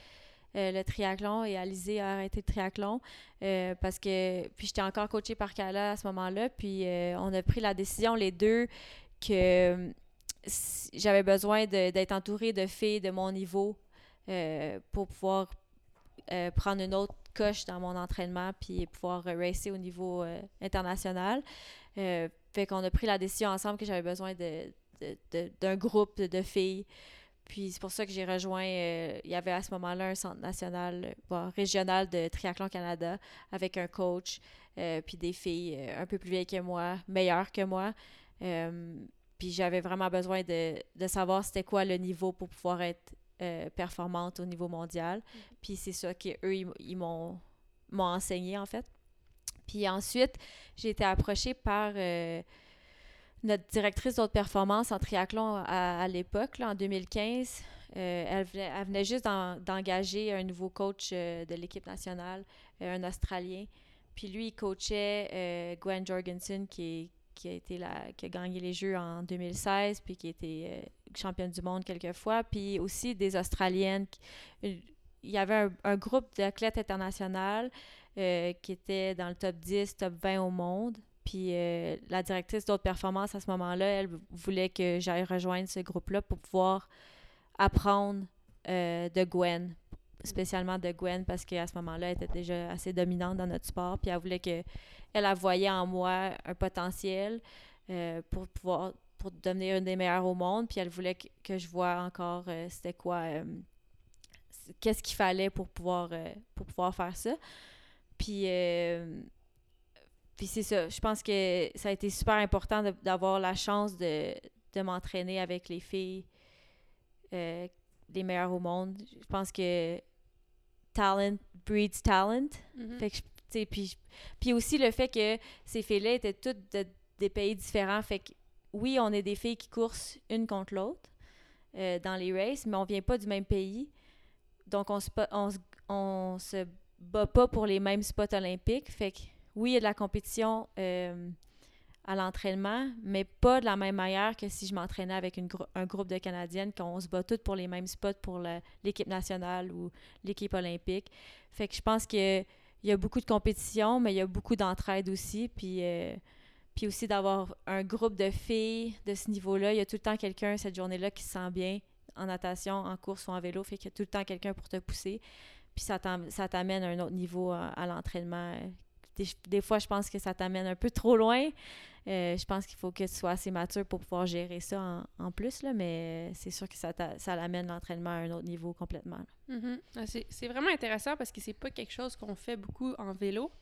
euh, le triathlon et Alizé a arrêté le triathlon euh, parce que, puis j'étais encore coachée par Kala à ce moment-là, puis euh, on a pris la décision les deux que j'avais besoin d'être entourée de filles de mon niveau pour pouvoir prendre une autre coche dans mon entraînement puis pouvoir racer au niveau international. Fait qu'on a pris la décision ensemble que j'avais besoin de, d'un groupe de filles. Puis c'est pour ça que j'ai rejoint, euh, il y avait à ce moment-là un centre national, euh, régional de Triathlon Canada avec un coach, euh, puis des filles un peu plus vieilles que moi, meilleures que moi. puis j'avais vraiment besoin de, de savoir c'était quoi le niveau pour pouvoir être performante au niveau mondial. Mm. Puis c'est ça qu'eux, ils, ils m'ont enseigné en fait. Puis ensuite, j'ai été approchée par notre directrice d'autres performances en triathlon à, l'époque, en 2015, euh, elle, venait, juste d'engager un nouveau coach euh, de l'équipe nationale, euh, un Australien. Puis lui, il coachait Gwen Jorgensen, qui, a été la, qui a gagné les Jeux en 2016, puis qui été championne du monde quelques fois. Puis aussi des Australiennes. il y avait un, un groupe d'athlètes internationales qui était dans le top 10, top 20 au monde. Puis euh, la directrice d'autres performances à ce moment-là, elle voulait que j'aille rejoindre ce groupe-là pour pouvoir apprendre euh, de Gwen, spécialement de Gwen, parce qu'à ce moment-là, elle était déjà assez dominante dans notre sport. Puis elle voulait que elle, a voyait en moi un potentiel euh, pour pouvoir pour devenir une des meilleures au monde. Puis elle voulait que, je vois encore c'était quoi, qu'est-ce qu'il fallait pour pouvoir, pour pouvoir faire ça. Puis puis c'est ça, je pense que ça a été super important d'avoir la chance de, m'entraîner avec les filles euh, les meilleures au monde. Je pense que talent breeds talent. Mm-hmm. fait que, puis, puis aussi le fait que ces filles-là étaient toutes de, des pays différents. Fait que oui, on est des filles qui coursent une contre l'autre euh, dans les races, mais on vient pas du même pays. Donc on se, on, on se bat pas pour les mêmes spots olympiques. Fait que oui, il y a de la compétition euh, à l'entraînement, mais pas de la même manière que si je m'entraînais avec un groupe de Canadiennes, qu'on se bat toutes pour les mêmes spots pour l'équipe nationale ou l'équipe olympique. Fait que je pense qu'il y a beaucoup de compétition, mais il y a beaucoup d'entraide aussi. Puis, euh, puis aussi d'avoir un groupe de filles de ce niveau-là. Il y a tout le temps quelqu'un cette journée-là qui se sent bien en natation, en course ou en vélo. Fait qu'il y a tout le temps quelqu'un pour te pousser. Puis ça t'amène à un autre niveau à, à l'entraînement euh, des, fois, je pense que ça t'amène un peu trop loin. Euh, je pense qu'il faut que tu sois assez mature pour pouvoir gérer ça en, plus, là, mais c'est sûr que ça, ça l'amène l'entraînement à un autre niveau complètement. Mm-hmm. Ah, c'est vraiment intéressant parce que c'est pas quelque chose qu'on fait beaucoup en vélo.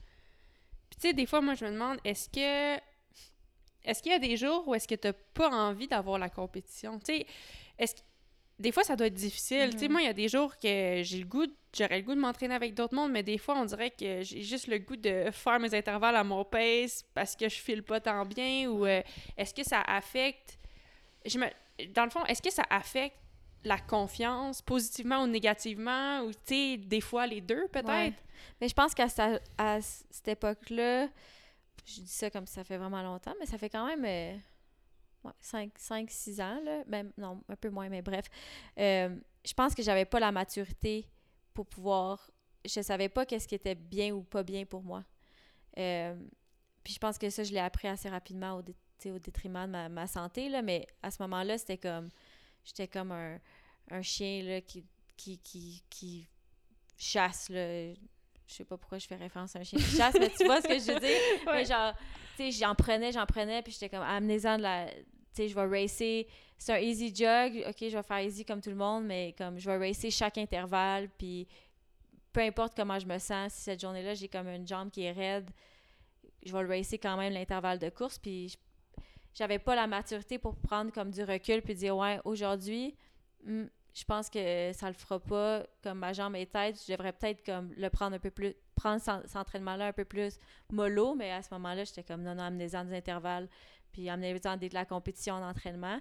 Puis tu sais, des fois, moi, je me demande, est-ce que... Est-ce qu'il y a des jours où est-ce que tu n'as pas envie d'avoir la compétition? Tu sais, est-ce des fois, ça doit être difficile. Tu sais, mhm. moi, il y a des jours que j'ai le goût, j'aurais le goût de m'entraîner avec d'autres mondes, mais des fois, on dirait que j'ai juste le goût de faire mes intervalles à mon pace parce que je file pas tant bien ou euh, est-ce que ça affecte. Je me... Dans le fond, est-ce que ça affecte la confiance positivement ou négativement? Ou, tu sais, des fois les deux, peut-être? Mais je pense qu'à cette époque-là, je dis ça comme ça fait vraiment longtemps, mais ça fait quand même. Euh, 5-6 ans, là. Ben, non, un peu moins, mais bref. Euh, je pense que j'avais pas la maturité pour pouvoir. Je savais pas qu'est-ce qui était bien ou pas bien pour moi. Euh, puis je pense que ça, je l'ai appris assez rapidement au, au détriment de ma, santé, là, mais à ce moment-là, c'était comme. J'étais comme un, un chien là, qui, qui, qui, qui chasse. Là. Je sais pas pourquoi je fais référence à un chien qui chasse, mais tu vois ce que je veux dire? Mais genre, tu sais, j'en prenais, j'en prenais, puis j'étais comme, amenez-en de la, je vais racer. C'est un easy jog. OK, je vais faire easy comme tout le monde, mais comme je vais racer chaque intervalle. Puis peu importe comment je me sens, si cette journée-là, j'ai comme une jambe qui est raide, je vais le racer quand même l'intervalle de course. Puis j'avais pas la maturité pour prendre comme du recul puis dire, ouais, aujourd'hui, hmm, je pense que ça le fera pas comme ma jambe est tête. Je devrais peut-être comme le prendre un peu plus, prendre cet entraînement-là un peu plus mollo, mais à ce moment-là, j'étais comme non, non, amenez-en des intervalles puis amener de la compétition d'entraînement.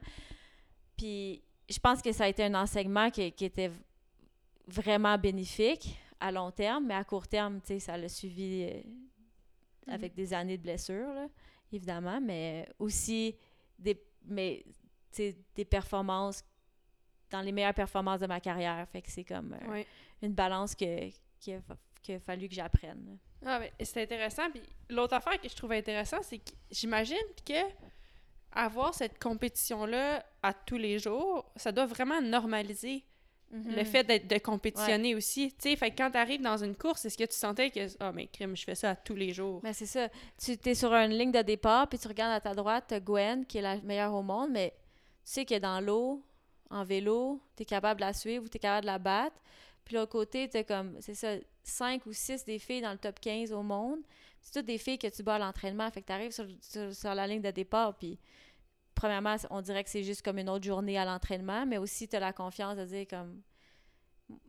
Puis je pense que ça a été un enseignement qui, était vraiment bénéfique à long terme, mais à court terme, tu sais, ça l'a suivi. Euh, avec des années de blessures, là, évidemment, mais aussi des, mais, des performances dans les meilleures performances de ma carrière. Fait que c'est comme euh, une balance que, qu'il a, qu'il a fallu que j'apprenne. Ah, mais c'est intéressant. Puis l'autre affaire que je trouve intéressant, c'est que j'imagine que avoir cette compétition-là à tous les jours, ça doit vraiment normaliser le Mhm. fait d'être de compétitionner aussi. Tu sais, fait que quand tu arrives dans une course, est-ce que tu sentais que ah mais crime, je fais ça à tous les jours? Mais c'est ça. Tu es sur une ligne de départ, puis tu regardes à ta droite, tu Gwen, qui est la meilleure au monde, mais tu sais que dans l'eau, en vélo, tu es capable de la suivre ou tu es capable de la battre. Puis l'autre côté, tu comme, c'est ça, 5 ou 6 des filles dans le top 15 au monde. C'est toutes des filles que tu bats à l'entraînement. Fait que tu arrives sur, sur- la ligne de départ, puis premièrement, on dirait que c'est juste comme une autre journée à l'entraînement, mais aussi tu as la confiance de dire comme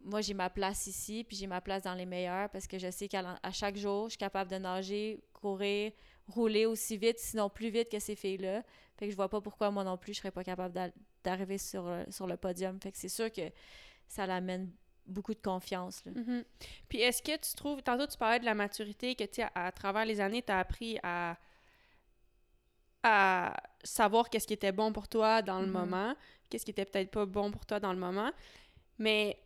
moi j'ai ma place ici, puis j'ai ma place dans les meilleurs parce que je sais qu'à chaque jour, je suis capable de nager, courir, rouler aussi vite, sinon plus vite que ces filles-là. Fait que je vois pas pourquoi moi non plus je serais pas capable d'a- d'arriver sur, sur le podium. Fait que c'est sûr que ça l'amène beaucoup de confiance. Là. Mhm. Puis est-ce que tu trouves, tantôt tu parlais de la maturité, que tu sais, à, à travers les années, tu as appris à, à savoir qu'est-ce qui était bon pour toi dans le Mhm. moment, qu'est-ce qui était peut-être pas bon pour toi dans le moment. Mais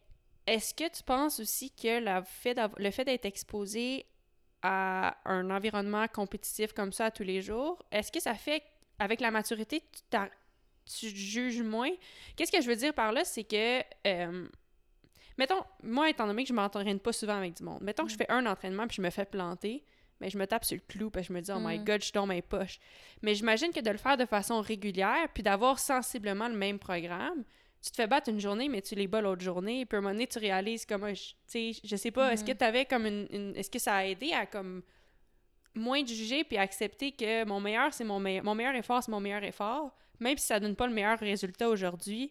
est-ce que tu penses aussi que la fait le fait d'être exposé à un environnement compétitif comme ça tous les jours, est-ce que ça fait, avec la maturité, tu, tu juges moins? Qu'est-ce que je veux dire par là, c'est que... euh, Mettons, moi, étant donné que je m'entraîne pas souvent avec du monde, mettons que je fais un entraînement puis je me fais planter, mais je me tape sur le clou parce que je me dis, oh my Mm. god, je suis dans mes poches. Mais j'imagine que de le faire de façon régulière puis d'avoir sensiblement le même programme, tu te fais battre une journée, mais tu les bats l'autre journée. Puis à un moment donné, tu réalises comment. Tu sais, je sais pas, est-ce que Mhm. tu avais comme une. une- est-ce que ça a aidé à comme moins juger puis accepter que mon meilleur, c'est mon meilleur. Mon meilleur effort, c'est mon meilleur effort. Même si ça donne pas le meilleur résultat aujourd'hui,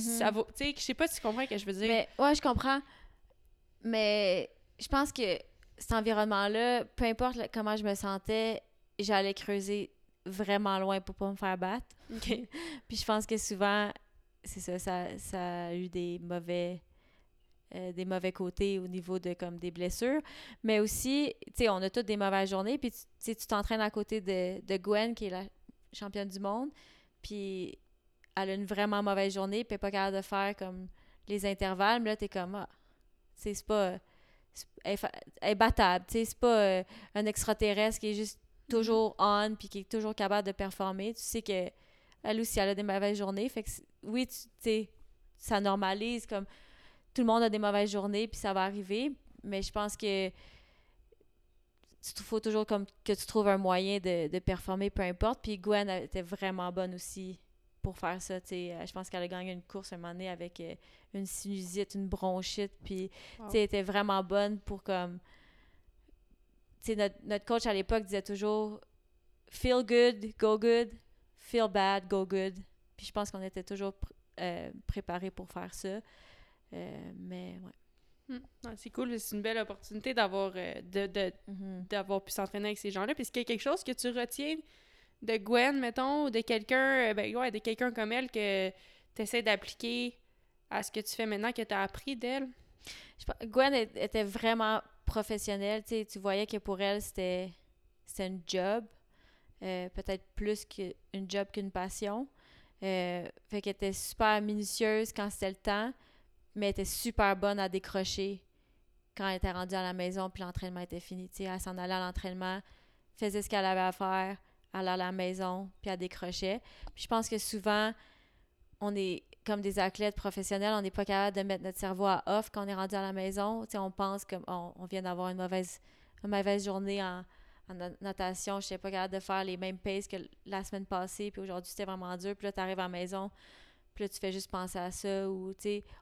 ça vaut. Tu sais, je sais pas si tu comprends ce que je veux dire. Mais ouais, je comprends. Mais je pense que cet environnement-là, peu importe le- comment je me sentais, j'allais creuser vraiment loin pour pas me faire battre. Puis je pense que souvent, c'est ça, ça, ça a eu des mauvais euh, des mauvais côtés au niveau de comme des blessures. Mais aussi, tu sais, on a toutes des mauvaises journées. Puis tu t'entraînes à côté de, de Gwen, qui est la championne du monde. Puis elle a une vraiment mauvaise journée, puis pas capable de faire comme les intervalles. Mais là, t'es comme, ah, tu sais, c'est pas. Elle, est battable, tu sais, c'est pas euh, un extraterrestre qui est juste toujours on, puis qui est toujours capable de performer. Tu sais que elle aussi, elle a des mauvaises journées. Fait que, oui, tu tu sais, ça normalise comme tout le monde a des mauvaises journées, puis ça va arriver. Mais je pense que il faut toujours comme que tu trouves un moyen de, de performer, peu importe. Puis Gwen elle était vraiment bonne aussi pour faire ça. Euh, Je pense qu'elle a gagné une course un moment donné avec euh, une sinusite, une bronchite. Puis Wow. elle était vraiment bonne pour comme. Notre, notre coach à l'époque disait toujours feel good, go good, feel bad, go good. Puis je pense qu'on était toujours pr- euh, préparés pour faire ça. Euh, mais ouais. Hmm. Ouais, c'est cool, c'est une belle opportunité d'avoir euh, de, Mhm. d'avoir pu s'entraîner avec ces gens-là. Puis est-ce qu'il y a quelque chose que tu retiens de Gwen, mettons, ou de quelqu'un, euh, ben ouais, de quelqu'un comme elle que tu essaies d'appliquer à ce que tu fais maintenant, que tu as appris d'elle? Gwen était vraiment professionnelle. Tu tu voyais que pour elle, c'était une job. euh, Peut-être plus qu'une job qu'une passion. Euh, fait qu'elle était super minutieuse quand c'était le temps, mais elle était super bonne à décrocher quand elle était rendue à la maison puis l'entraînement était fini. Elle s'en allait à l'entraînement, faisait ce qu'elle avait à faire, allait à la maison, puis elle décrochait. Puis je pense que souvent, on est comme des athlètes professionnels, on n'est pas capable de mettre notre cerveau à off quand on est rendu à la maison. On pense comme on, vient d'avoir une mauvaise, une mauvaise journée en, en na- natation, je n'étais pas capable de faire les mêmes paces que la semaine passée, puis aujourd'hui c'était vraiment dur. Puis là, tu arrives à la maison, puis là, tu fais juste penser à ça, ou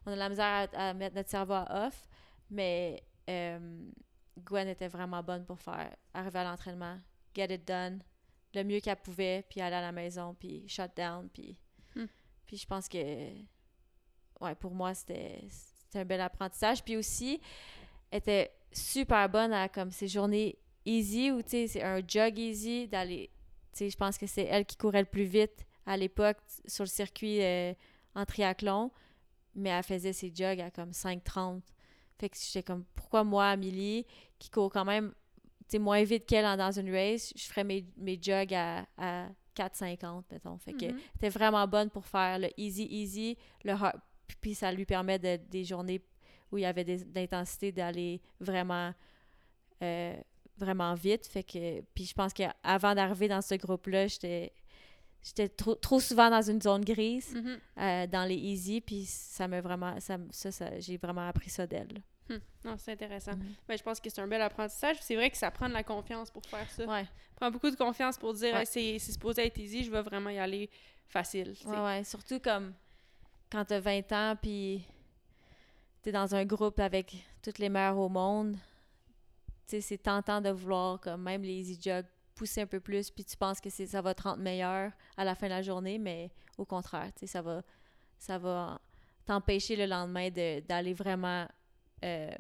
on a de la misère à, à mettre notre cerveau à off, mais euh, Gwen était vraiment bonne pour faire arriver à l'entraînement, get it done, le mieux qu'elle pouvait, puis aller à la maison, puis shut down, puis. Hmm. Puis je pense que. Ouais, pour moi, c'était un bel apprentissage. Puis aussi, elle était super bonne à comme ces journées easy où tu sais, c'est un jog easy d'aller. Tu sais, je pense que c'est elle qui courait le plus vite à l'époque sur le circuit euh, en triathlon, mais elle faisait ses jogs à comme 5,30. Fait que j'étais comme, pourquoi moi, Amélie, qui court quand même moins vite qu'elle dans une race, je ferais mes, mes jogs à, à 4,50, mettons. Fait que Mhm. elle était vraiment bonne pour faire le easy, easy, le hard, puis- ça lui permet de, des journées où il y avait des- d'intensité d'aller vraiment euh, vraiment vite. Fait que, puis je pense qu'avant d'arriver dans ce groupe-là, j'étais j'étais trop, trop souvent dans une zone grise, Mhm. euh, dans les easy, puis ça m'a vraiment, ça, ça- j'ai vraiment appris ça d'elle. Hmm. Non, c'est intéressant. Mhm. Ben, je pense que c'est un bel apprentissage. C'est vrai que ça prend de la confiance pour faire ça. Ouais, Ça prend beaucoup de confiance pour dire Ouais. Hey, c'est supposé être easy, je vais vraiment y aller facile. ouais, ouais. Surtout comme quand t'as 20 ans, puis t'es dans un groupe avec toutes les mères au monde, c'est tentant de vouloir, comme même les easy jogs, pousser un peu plus, puis tu penses que c'est ça va te rendre meilleur à la fin de la journée, mais au contraire, ça va, ça va t'empêcher le lendemain de- d'aller vraiment euh,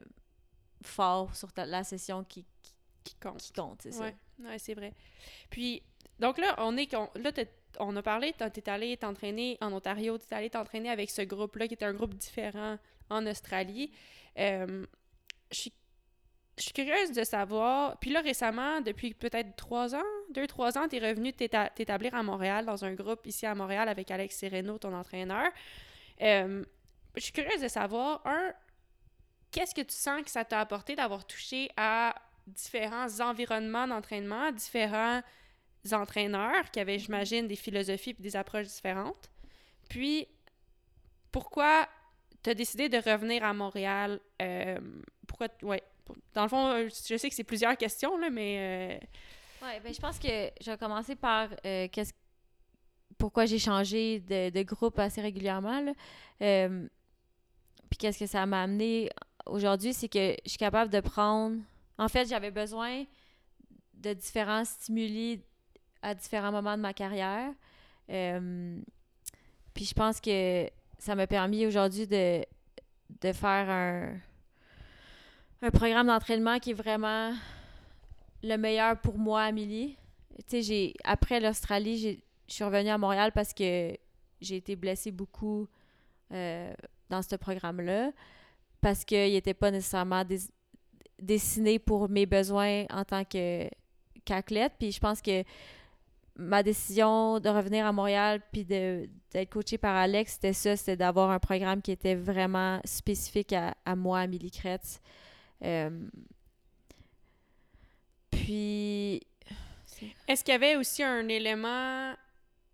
fort sur ta- la session qui, qui, Qui compte. qui compte, c'est ça. Ouais, ouais, c'est vrai. Puis, donc là, on est. on- là, on a parlé, t'es allé t'entraîner en Ontario, t'es allé t'entraîner avec ce groupe-là qui était un groupe différent en Australie. Euh, Je suis je suis curieuse de savoir. Puis là, récemment, depuis peut-être trois ans, deux, trois ans, t'es revenu t'éta- t'établir à Montréal, dans un groupe ici à Montréal avec Alex Sereno, ton entraîneur. Euh, je suis curieuse de savoir, un, qu'est-ce que tu sens que ça t'a apporté d'avoir touché à différents environnements d'entraînement, différents entraîneurs qui avaient, j'imagine, des philosophies et des approches différentes? Puis, pourquoi tu as décidé de revenir à Montréal? Euh, pourquoi, ouais, dans le fond, je sais que c'est plusieurs questions, là, mais... euh, Ouais, ben je pense que je vais commencer par euh, qu'est-ce pourquoi j'ai changé de, de groupe assez régulièrement. là. Euh, puis qu'est-ce que ça m'a amené aujourd'hui, c'est que je suis capable de prendre. En fait, j'avais besoin de différents stimuli à différents moments de ma carrière. Euh, puis je pense que ça m'a permis aujourd'hui de, de faire un, un programme d'entraînement qui est vraiment le meilleur pour moi, Amélie. Tu sais, après l'Australie, je suis revenue à Montréal parce que j'ai été blessée beaucoup euh, dans ce programme-là, parce qu'il n'était pas nécessairement des- dessiné pour mes besoins en tant qu'athlète. Puis je pense que ma décision de revenir à Montréal puis d'être coachée par Alex, c'était ça, c'était d'avoir un programme qui était vraiment spécifique à, à moi, Amélie Kretz. Euh, puis... Est-ce qu'il y avait aussi un élément...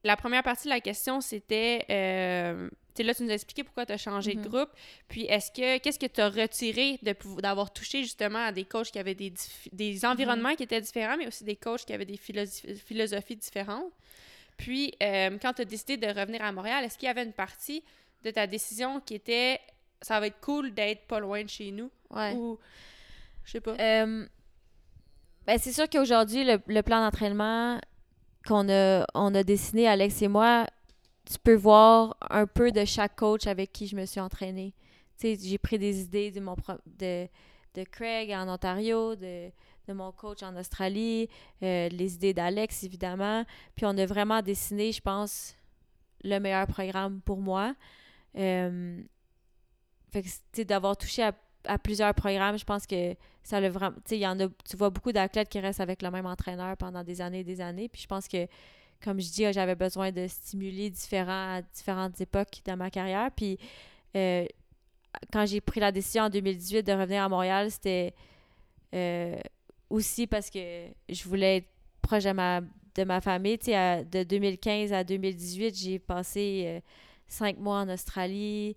La première partie de la question, c'était... Euh... Sais, là, tu nous as expliqué pourquoi tu as changé Mhm. de groupe. Puis, est-ce que qu'est-ce que tu as retiré d'avoir touché justement à des coachs qui avaient des, des environnements qui étaient différents, mais aussi des coachs qui avaient des philosophies, philosophies différentes? Puis, euh, quand tu as décidé de revenir à Montréal, est-ce qu'il y avait une partie de ta décision qui était ça va être cool d'être pas loin de chez nous? Ouais. Ou, je sais pas. Euh, ben, c'est sûr qu'aujourd'hui, le, le plan d'entraînement qu'on a, on a dessiné, Alex et moi, tu peux voir un peu de chaque coach avec qui je me suis entraînée. Tu sais, j'ai pris des idées de, mon de, de Craig en Ontario, de, de mon coach en Australie, euh, les idées d'Alex, évidemment. Puis on a vraiment dessiné, je pense, le meilleur programme pour moi. Euh, fait que, d'avoir touché à, à plusieurs programmes, je pense que ça le vraiment. Tu sais, il y en a. Tu vois beaucoup d'athlètes qui restent avec le même entraîneur pendant des années et des années. Puis je pense que, comme je dis, j'avais besoin de stimuli différents à différentes époques dans ma carrière. Puis euh, quand j'ai pris la décision en 2018 de revenir à Montréal, c'était euh, aussi parce que je voulais être proche de ma, de ma famille. De 2015 à 2018, j'ai passé euh, cinq mois en Australie.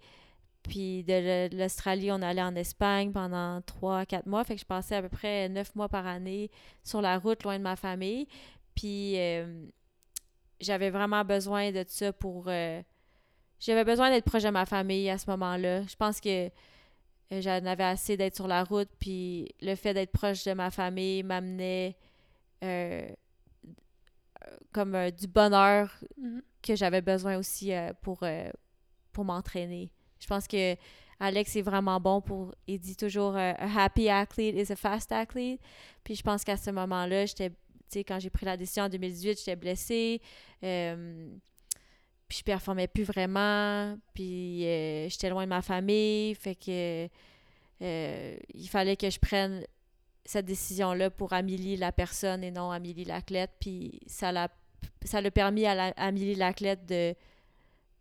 Puis de l'Australie, on allait en Espagne pendant 3-4 mois. Fait que je passais à peu près 9 mois par année sur la route, loin de ma famille. Puis euh, j'avais vraiment besoin de ça pour... euh, j'avais besoin d'être proche de ma famille à ce moment-là. Je pense que euh, j'en avais assez d'être sur la route. Puis le fait d'être proche de ma famille m'amenait euh, comme euh, du bonheur Mhm. que j'avais besoin aussi euh, pour, pour m'entraîner. Je pense que Alex est vraiment bon pour. Il dit toujours A happy athlete is a fast athlete. Puis je pense qu'à ce moment-là, j'étais. Quand j'ai pris la décision en 2018, j'étais blessée. euh, puis je performais plus vraiment. Puis euh, j'étais loin de ma famille. Fait que. euh, il fallait que je prenne cette décision-là pour Amélie la personne et non Amélie l'athlète. Puis ça l'a ça l'a permis à, Amélie l'athlète de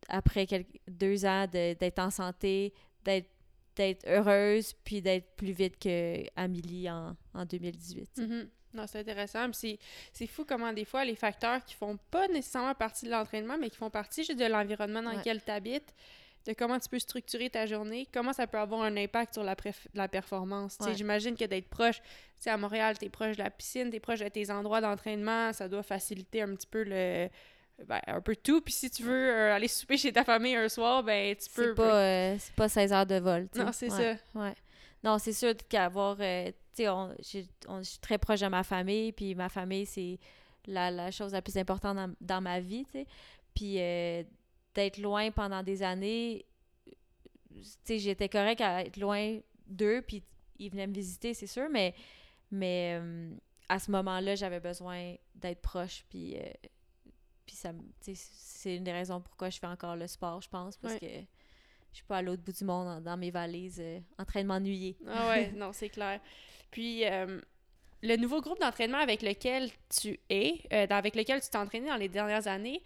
après deux ans d'être en santé, d'être heureuse puis d'être plus vite que Amélie en, en 2018. Mm-hmm. Non, c'est intéressant. C'est fou comment des fois les facteurs qui font pas nécessairement partie de l'entraînement, mais qui font partie juste de l'environnement dans lequel tu habites, de comment tu peux structurer ta journée, comment ça peut avoir un impact sur la, la performance. J'imagine que d'être proche, à Montréal, tu es proche de la piscine, tu es proche de tes endroits d'entraînement, ça doit faciliter un petit peu le. Ben, un peu tout. Puis si tu veux euh, aller souper chez ta famille un soir, ben tu peux. C'est pas, euh, c'est pas 16 heures de vol. Non, c'est ça. Ouais. Non, c'est sûr qu'avoir. Euh, sais, je suis très proche de ma famille, puis ma famille, c'est la, la, chose la plus importante dans, dans ma vie, tu sais. Puis d'être loin pendant des années, tu sais, j'étais correct à être loin d'eux, puis ils venaient me visiter, c'est sûr, mais, mais euh, à ce moment-là, j'avais besoin d'être proche, puis, euh, puis ça c'est une des raisons pourquoi je fais encore le sport, je pense, parce que je suis pas à l'autre bout du monde dans, mes valises euh, en train de m'ennuyer. Ah ouais, non, c'est clair. Puis, le nouveau groupe d'entraînement avec lequel tu es, avec lequel tu t'es entraîné dans les dernières années,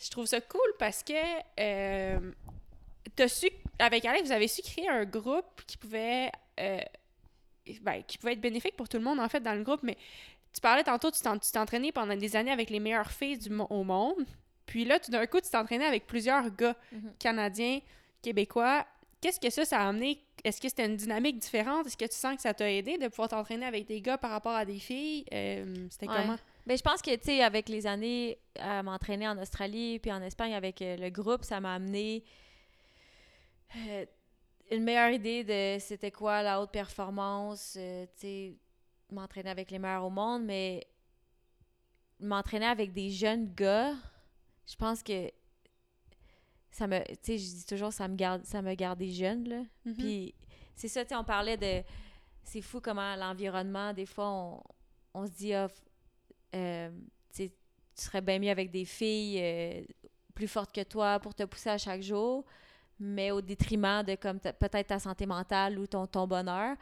je trouve ça cool parce que euh, as su, avec Alex, vous avez su créer un groupe qui pouvait, euh, ben, qui pouvait être bénéfique pour tout le monde, en fait, dans le groupe. Mais tu parlais tantôt, tu t'es entraîné pendant des années avec les meilleures filles du, au monde. Puis là, tout d'un coup, tu t'es entraîné avec plusieurs gars mhm. canadiens, québécois. Qu'est-ce que ça, ça a amené? Est-ce que c'était une dynamique différente? Est-ce que tu sens que ça t'a aidé de pouvoir t'entraîner avec des gars par rapport à des filles? Euh, c'était comment? Ben, je pense que, tu sais, avec les années à m'entraîner en Australie puis en Espagne avec euh, le groupe, ça m'a amené euh, une meilleure idée de c'était quoi la haute performance, tu sais, m'entraîner avec les meilleurs au monde, mais m'entraîner avec des jeunes gars, je pense que ça me tu sais je dis toujours ça me garde ça me garde des jeunes là mm-hmm. puis c'est ça tu sais on parlait de c'est fou comment l'environnement des fois on, on se dit ah, euh, tu serais bien mieux avec des filles euh, plus fortes que toi pour te pousser à chaque jour mais au détriment de comme peut-être ta santé mentale ou ton, ton bonheur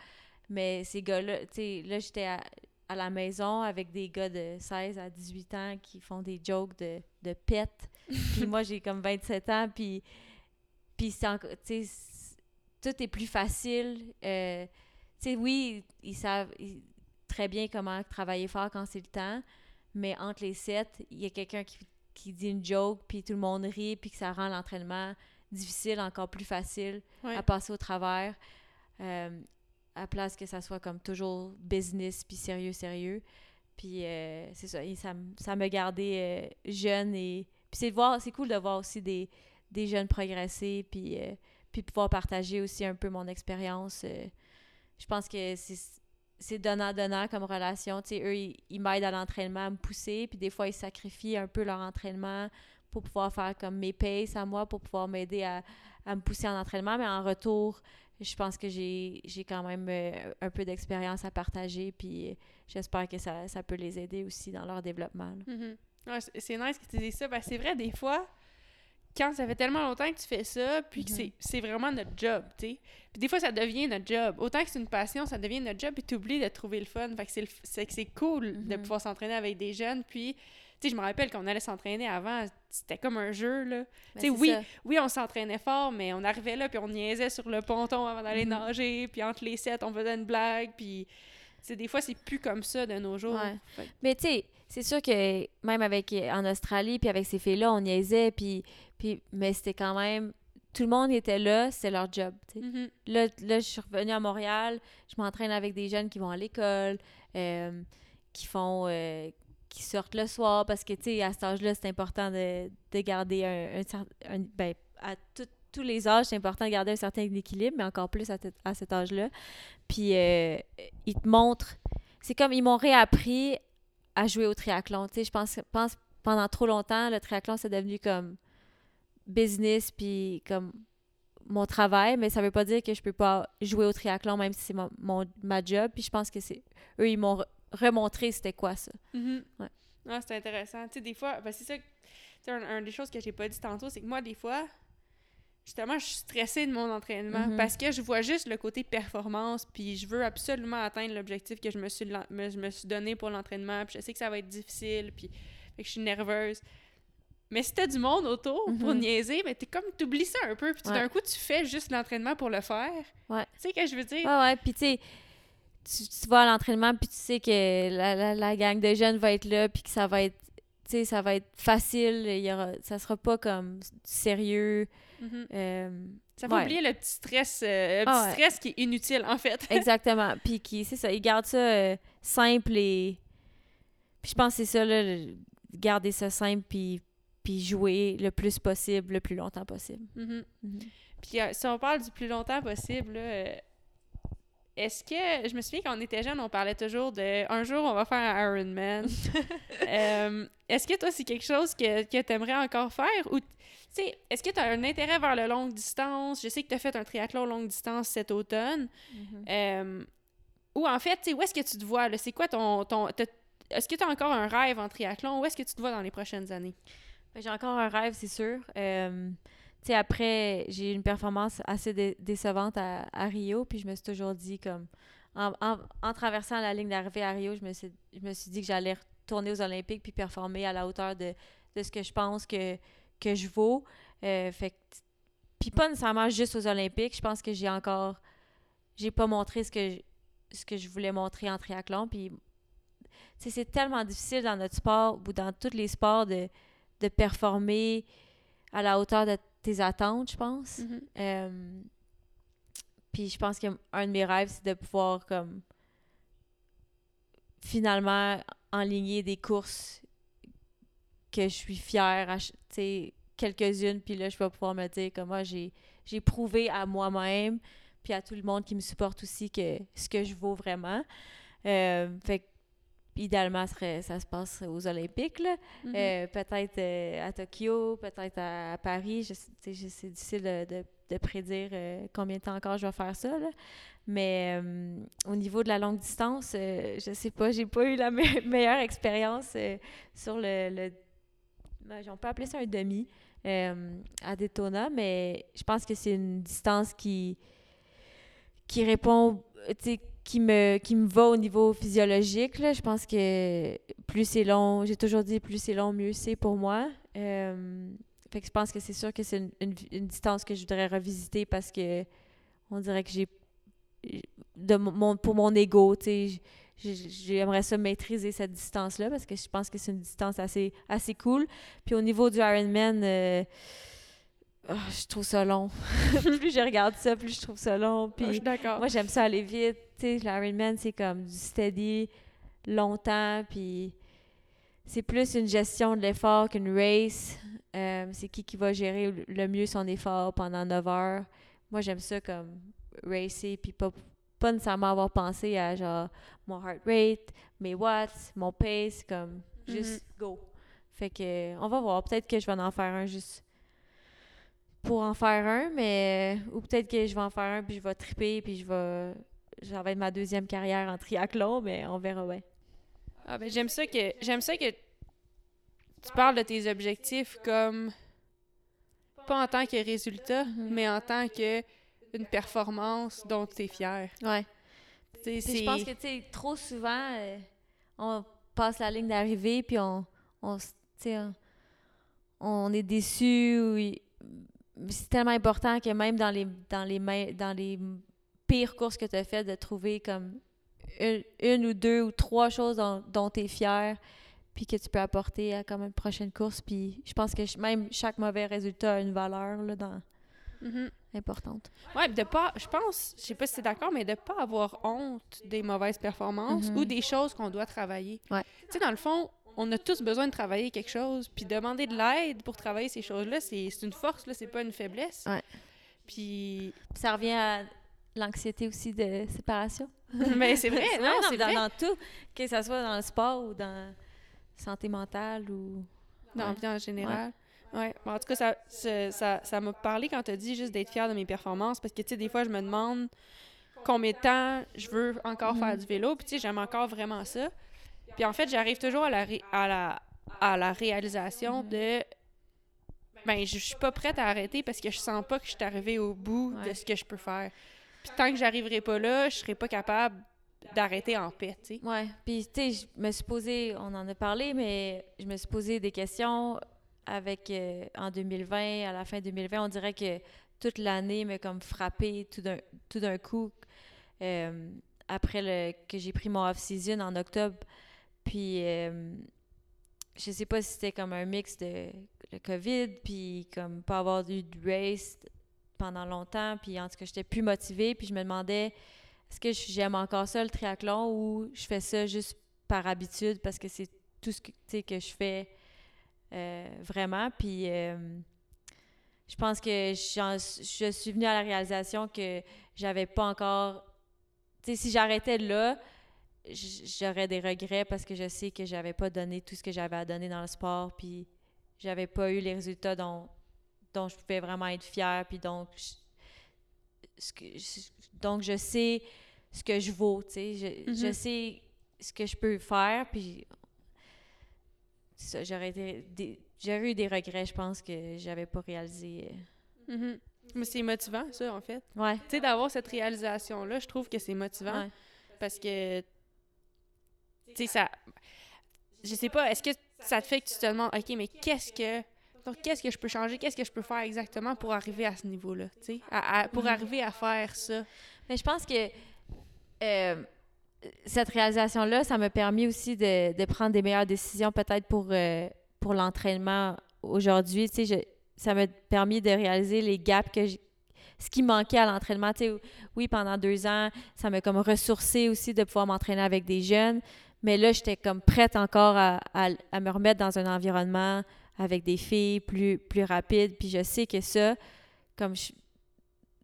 mais ces gars-là tu sais là j'étais à, à la maison avec des gars de 16 à 18 ans qui font des jokes de, de pète. Puis moi, j'ai comme 27 ans, puis, puis c'est tout est plus facile. Euh, tu sais, oui, ils savent très bien comment travailler fort quand c'est le temps, mais entre les sets, il y a quelqu'un qui, qui, dit une joke, puis tout le monde rit, puis que ça rend l'entraînement difficile, encore plus facile à passer au travers. Euh, à place que ça soit comme toujours business puis sérieux, sérieux. Puis euh, c'est ça, ça, ça me gardait euh, jeune et puis c'est voir c'est cool de voir aussi des, des jeunes progresser puis euh, puis pouvoir partager aussi un peu mon expérience. je pense que c'est donnant donnant comme relation, tu sais eux ils, m'aident à l'entraînement à me pousser puis des fois ils sacrifient un peu leur entraînement pour pouvoir faire comme mes paces à moi pour pouvoir m'aider à, à me pousser en entraînement mais en retour je pense que j'ai quand même euh, un peu d'expérience à partager, puis j'espère que ça, ça, peut les aider aussi dans leur développement. Mm-hmm. c'est nice que tu dises ça, que c'est vrai, des fois, quand ça fait tellement longtemps que tu fais ça, puis que mm-hmm. c'est vraiment notre job, tu sais. Puis des fois, ça devient notre job. Autant que c'est une passion, ça devient notre job, puis tu oublies de trouver le fun. Fait que c'est cool de mm-hmm. pouvoir s'entraîner avec des jeunes, puis tu sais, je me rappelle qu'on allait s'entraîner avant, c'était comme un jeu, là. Ben, tu sais, oui, oui, on s'entraînait fort, mais on arrivait là, puis on niaisait sur le ponton avant d'aller mm-hmm. nager, puis entre les sets, on faisait une blague, puis... des fois, c'est plus comme ça de nos jours. Mais tu sais, c'est sûr que même avec en Australie, puis avec ces filles-là, on niaisait, puis, puis mais c'était quand même tout le monde était là, c'est leur job. Mm-hmm. là, là, je suis revenue à Montréal, je m'entraîne avec des jeunes qui vont à l'école, euh, qui font, euh, qui sortent le soir parce que, tu sais, à cet âge-là, c'est important de, de, garder un, un, ben, à tous les âges, c'est important de garder un certain équilibre, mais encore plus à, à cet âge-là. Puis, euh, ils te montrent, c'est comme, ils m'ont réappris à jouer au triathlon. Tu sais, je pense, pense pendant trop longtemps, le triathlon, c'est devenu comme business, puis comme mon travail, mais ça veut pas dire que je peux pas jouer au triathlon, même si c'est mon, mon, ma job. Puis je pense que c'est eux, ils m'ont remontrer c'était quoi ça. Mm-hmm. ouais. Ah, c'est intéressant. Tu sais, des fois, ben, c'est ça, un, un, des choses que j'ai pas dit tantôt, c'est que moi, des fois, justement, je suis stressée de mon entraînement Mhm. parce que je vois juste le côté performance, puis je veux absolument atteindre l'objectif que je me suis, me, je me suis donné pour l'entraînement, puis je sais que ça va être difficile, puis fait que je suis nerveuse. Mais si t'as du monde autour pour Mhm. niaiser, mais t'es comme, t'oublies ça un peu, puis Ouais. d'un coup, tu fais juste l'entraînement pour le faire. Ouais. Tu sais ce que je veux dire? Ouais, ouais. Puis, tu sais, tu, tu vas à l'entraînement, puis tu sais que la, la, la gang de jeunes va être là, puis que ça va être, sais, ça va être facile. Il y aura, ça sera pas comme sérieux. Mhm. euh, Ça Ouais. oublier le petit stress, euh, le Ah petit ouais. stress qui est inutile, en fait. exactement. Puis, qui, c'est ça, ils gardent ça euh, simple et. Puis, je pense que c'est ça, là, le- garder ça simple, puis, puis jouer le plus possible, le plus longtemps possible. Mhm. Mhm. Puis euh, si on parle du plus longtemps possible, là, est-ce que. Je me souviens quand on était jeune, on parlait toujours de un jour on va faire un Ironman. Euh, est-ce que toi, c'est quelque chose que, que tu aimerais encore faire? Ou, tu sais, est-ce que tu as un intérêt vers le longue distance? Je sais que tu as fait un triathlon longue distance cet automne. Euh, ou en fait, tu sais, où est-ce que tu te vois? là? C'est quoi ton. ton est-ce que tu as encore un rêve en triathlon? Où est-ce que tu te vois dans les prochaines années? Ben, J'ai encore un rêve, c'est sûr. Euh, tu sais, après, j'ai eu une performance assez dé- décevante à, Rio, puis je me suis toujours dit, comme, en, en- traversant la ligne d'arrivée à Rio, je me suis, je me suis dit que j'allais retourner aux Olympiques puis performer à la hauteur de, de ce que je pense que, que je vaux. Euh, fait puis pas nécessairement juste aux Olympiques, je pense que j'ai encore, j'ai pas montré ce que, je- ce que je voulais montrer en triathlon, puis c'est tellement difficile dans notre sport ou dans tous les sports de de performer à la hauteur de tes attentes, je pense. Mhm. Euh, puis je pense qu'un de mes rêves, c'est de pouvoir comme finalement enligner des courses que je suis fière, tu quelques-unes, puis là, je vais pouvoir me dire que moi, j'ai j'ai prouvé à moi-même, puis à tout le monde qui me supporte aussi, que ce que je vaux vraiment. Euh, fait que, idéalement, ça, serait- ça se passe aux Olympiques, là. Mhm. Euh, peut-être euh, à Tokyo, peut-être à, à Paris. C'est difficile de, prédire euh, combien de temps encore je vais faire ça. là. Mais au niveau de la longue distance, je sais pas, j'ai pas eu la me- meilleure expérience sur le, le ben, on peut appeler ça un demi à Daytona, mais je pense que c'est une distance qui qui répond, qui me, qui me va au niveau physiologique. Là. Je pense que plus c'est long, j'ai toujours dit plus c'est long, mieux c'est pour moi. Euh, fait que je pense que c'est sûr que c'est une, distance que je voudrais revisiter parce que on dirait que j'ai de mon, pour mon ego, j'aimerais ça maîtriser cette distance-là parce que je pense que c'est une distance assez, assez cool. Puis au niveau du Ironman, euh, ah, je trouve ça long. plus je regarde ça, plus je trouve ça long. Ah, je Puis suis d'accord. moi, j'aime ça aller vite. Tu sais, l'Ironman, c'est comme du steady, longtemps, puis c'est plus une gestion de l'effort qu'une race. Euh, c'est qui qui va gérer le- mieux son effort pendant 9 heures. Moi, j'aime ça comme racer, puis pas, pas nécessairement avoir pensé à genre mon heart rate, mes watts, mon pace, comme juste go. Fait que, on va voir. Peut-être que je vais en faire un juste pour en faire un, mais ou peut-être que je vais en faire un puis je vais triper puis je vais ça va être ma deuxième carrière en triathlon, mais on verra ouais. Ah ben j'aime ça que j'aime ça que tu parles de tes objectifs comme pas en tant que résultat, mais en tant que une performance dont tu es fier. Ouais. Je pense que tu sais trop souvent euh, on passe la ligne d'arrivée puis on on s- tu sais on, on est déçu ou c'est tellement important que même dans les dans les dans les pires courses que tu as faites de trouver comme une, une ou deux ou trois choses dont, dont tu es fier puis que tu peux apporter à comme une prochaine course puis je pense que même chaque mauvais résultat a une valeur là dans Mhm. importante. Ouais, puis de pas je pense, je sais pas si tu es d'accord mais de pas avoir honte des mauvaises performances Mhm. ou des choses qu'on doit travailler. Ouais. Tu sais dans le fond, on a tous besoin de travailler quelque chose, puis demander de l'aide pour travailler ces choses-là, c'est c'est une force là, c'est pas une faiblesse. Ouais. Puis Ça revient à l'anxiété aussi de séparation. mais c'est vrai, C'est non, vrai, c'est dans, vrai. dans tout, que ce soit dans le sport ou dans santé mentale ou... dans la Ouais. vie en général. Ouais. Bon, en tout cas, ça ça- ça ça m'a parlé quand tu as dit juste d'être fier de mes performances parce que, tu sais, des fois, je me demande combien de temps je veux encore Mhm. faire du vélo. Puis, tu sais, j'aime encore vraiment ça. Puis, en fait, j'arrive toujours à la, ré- à la, à la réalisation de ben, je, suis pas prête à arrêter parce que je sens pas que je suis arrivée au bout de ce que je peux faire. Puis tant que j'arriverai pas là, je serai pas capable d'arrêter en paix, tu sais. Ouais. Puis, tu sais, je me suis posé, on en a parlé, mais je me suis posé des questions avec, euh, en 2020, à la fin 2020, on dirait que toute l'année m'a comme frappé tout d'un, tout d'un coup euh, après le, que j'ai pris mon off-season en octobre. Puis, euh, je sais pas si c'était comme un mix de le COVID, puis comme pas avoir eu de race pendant longtemps, puis en tout cas, j'étais plus motivée, puis je me demandais est-ce que j'aime encore ça, le triathlon, ou je fais ça juste par habitude parce que c'est tout ce que, que je fais euh, vraiment. Puis euh, je pense que je suis venue à la réalisation que j'avais pas encore. Tu sais, si j'arrêtais là, j'aurais des regrets parce que je sais que j'avais pas donné tout ce que j'avais à donner dans le sport, puis j'avais pas eu les résultats dont, dont je pouvais vraiment être fière, puis donc je, ce que, donc je sais ce que je vaux, tu sais, je, je Mhm. sais ce que je peux faire, puis j'aurais eu des regrets, je pense que j'avais pas réalisé. euh. Mhm. Mais c'est motivant, ça, en fait. Ouais. Tu sais, d'avoir cette réalisation-là, je trouve que c'est motivant ouais. parce que, tu sais, ça. Je sais pas, est-ce que ça te fait que tu te demandes, OK, mais qu'est-ce que. Donc, qu'est-ce que je peux changer? Qu'est-ce que je peux faire exactement pour arriver à ce niveau-là? À- à- pour Mhm. arriver à faire ça? Mais je pense que euh, cette réalisation-là, ça m'a permis aussi de, de prendre des meilleures décisions peut-être pour, euh, pour l'entraînement aujourd'hui. Tu sais, ça m'a permis de réaliser les gaps que ce qui manquait à l'entraînement. Tu sais, oui, pendant deux ans, ça m'a comme ressourcé aussi de pouvoir m'entraîner avec des jeunes. Mais là, j'étais comme prête encore à, à- à me remettre dans un environnement avec des filles plus, plus rapides. Puis je sais que ça, comme je,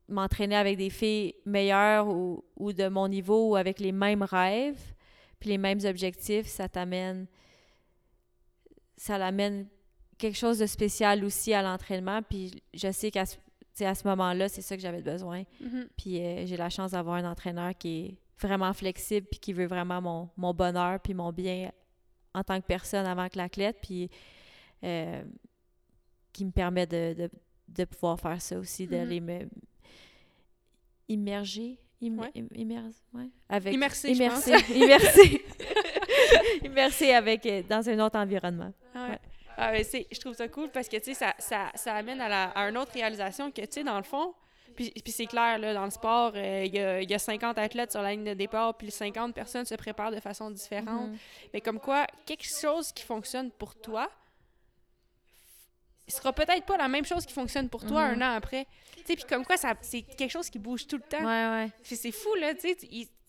m'entraîner avec des filles meilleures ou, ou de mon niveau ou avec les mêmes rêves, puis les mêmes objectifs, ça t'amène, ça l'amène quelque chose de spécial aussi à l'entraînement. Puis je sais qu'à à ce moment-là, c'est ça que j'avais besoin. Mhm. Puis euh, j'ai la chance d'avoir un entraîneur qui est vraiment flexible puis qui veut vraiment mon, mon bonheur puis mon bien en tant que personne avant que l'athlète. Puis euh, qui me permet de, de, de pouvoir faire ça aussi, d'aller me immerger. im- Ouais. ouais, avec, Immerser, immerser, immerser, immerser avec, euh, dans un autre environnement. Ouais. Ouais. Ah, je trouve ça cool parce que, tu sais, ça, ça, ça amène à, la, à une autre réalisation que, tu sais, dans le fond, puis, puis c'est clair, là, dans le sport, euh, il y, a, il y a 50 athlètes sur la ligne de départ, puis 50 personnes se préparent de façon différente. Mhm. Mais comme quoi, quelque chose qui fonctionne pour toi, ce sera peut-être pas la même chose qui fonctionne pour toi Mhm. un an après. Tu sais, puis comme quoi, c'est quelque chose qui bouge tout le temps. Ouais, ouais. Puis c'est fou, là, tu sais,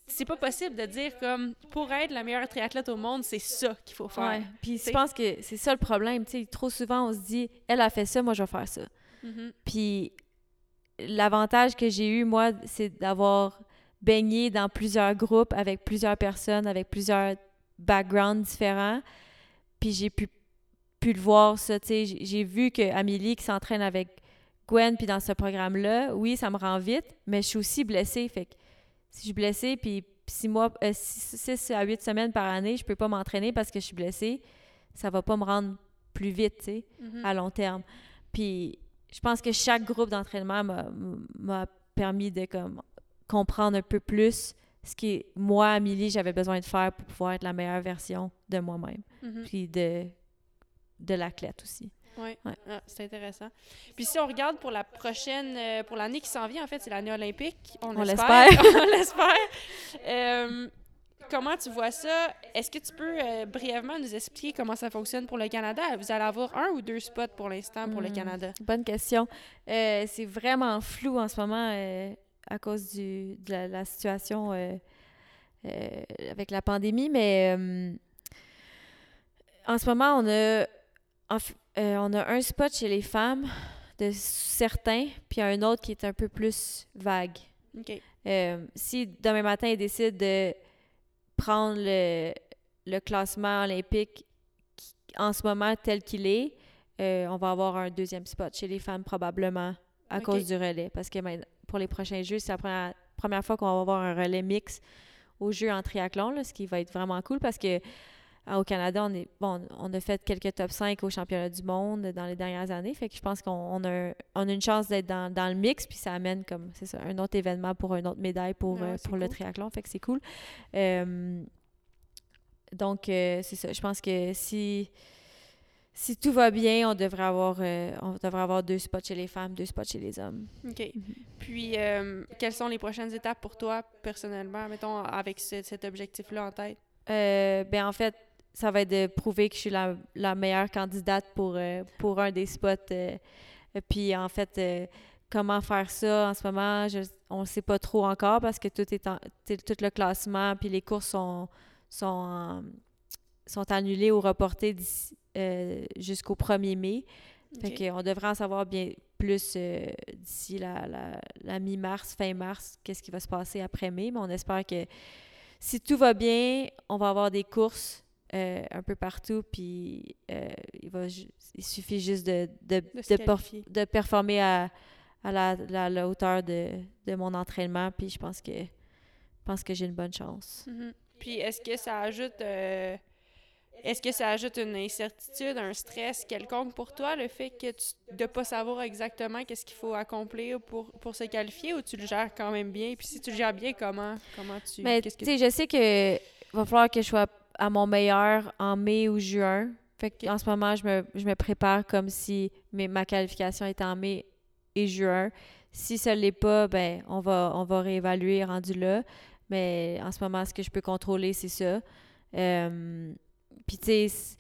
c'est pas possible de dire comme, pour être la meilleure triathlète au monde, c'est ça qu'il faut faire. Ouais. Puis je pense que c'est ça le problème. tu sais, trop souvent, on se dit, elle a fait ça, moi, je vais faire ça. Mhm. Puis l'avantage que j'ai eu, moi, c'est d'avoir baigné dans plusieurs groupes avec plusieurs personnes, avec plusieurs backgrounds différents. Puis j'ai pu, pu le voir, ça. tu sais. J'ai vu que Amélie qui s'entraîne avec Gwen, puis dans ce programme-là, oui, ça me rend vite, mais je suis aussi blessée. Fait que si je suis blessée, puis six mois, euh, six, six à huit semaines par année, je peux pas m'entraîner parce que je suis blessée, ça va pas me rendre plus vite, tu sais Mhm. à long terme. Puis je pense que chaque groupe d'entraînement m'a- m'a permis de comme, comprendre un peu plus ce qui, moi, Amélie, j'avais besoin de faire pour pouvoir être la meilleure version de moi-même. Mhm. Puis de, de l'athlète aussi. Ouais. Ouais. Ah, c'est intéressant. Puis si on regarde pour la prochaine, euh, pour l'année qui s'en vient, en fait, c'est l'année olympique. On, l'espère. on l'espère. Euh, comment tu vois ça? Est-ce que tu peux euh, brièvement nous expliquer comment ça fonctionne pour le Canada? Vous allez avoir un ou deux spots pour l'instant pour le Hmm. Canada? Bonne question. Euh, c'est vraiment flou en ce moment euh, à cause du, de la, la situation avec la pandémie, mais en ce moment, on a, en on a un spot chez les femmes de certains, puis un autre qui est un peu plus vague. OK. Euh, si demain matin, ils décident de prendre le, le classement olympique qui- en ce moment tel qu'il est, euh, on va avoir un deuxième spot chez les femmes probablement à cause du relais. Parce que pour les prochains Jeux, c'est la première, première fois qu'on va avoir un relais mix aux Jeux en triathlon, là, ce qui va être vraiment cool parce que au Canada, on est bon, on a fait quelques top 5 au championnat du monde dans les dernières années. Fait que je pense qu'on on a, on a une chance d'être dans, dans, le mix, puis ça amène comme c'est ça, un autre événement pour une autre médaille pour, Ouais, euh, le triathlon. Fait que c'est cool. Euh, donc, euh, c'est ça. Je pense que si, si tout va bien, on devrait avoir on devrait avoir deux spots chez les femmes, deux spots chez les hommes. OK. Puis, euh, quelles sont les prochaines étapes pour toi, personnellement, mettons, avec ce- cet objectif-là en tête? Ben en fait, ça va être de prouver que je suis la, la meilleure candidate pour, euh, pour un des spots. euh, puis en fait, euh, comment faire ça en ce moment, je, on ne sait pas trop encore parce que tout est en, tout le classement puis les courses sont, sont, sont annulées ou reportées jusqu'au 1er mai. Fait OK. qu'on devrait en savoir bien plus d'ici la, la, la mi-mars, fin mars, qu'est-ce qui va se passer après mai. Mais on espère que si tout va bien, on va avoir des courses euh, un peu partout. Puis euh, il, va il suffit juste de, de, De performer à, à la, la- la hauteur de, de mon entraînement. Puis je pense que, je pense que j'ai une bonne chance. Mhm. Puis, est-ce que ça ajoute... euh, Est-ce que ça ajoute une incertitude, un stress quelconque pour toi, le fait que tu, de pas savoir exactement qu'est-ce qu'il faut accomplir pour, pour se qualifier, ou tu le gères quand même bien? Puis si tu le gères bien, comment, comment tu... Mais tu qu'est-ce que sais, je sais que va falloir que je sois à mon meilleur en mai ou juin. Fait en ce moment, je me, je me prépare comme si mes- ma qualification était en mai et juin. Si ça ne l'est pas, ben on va, on va réévaluer rendu là. Mais en ce moment, ce que je peux contrôler, c'est ça. Euh, Puis tu sais,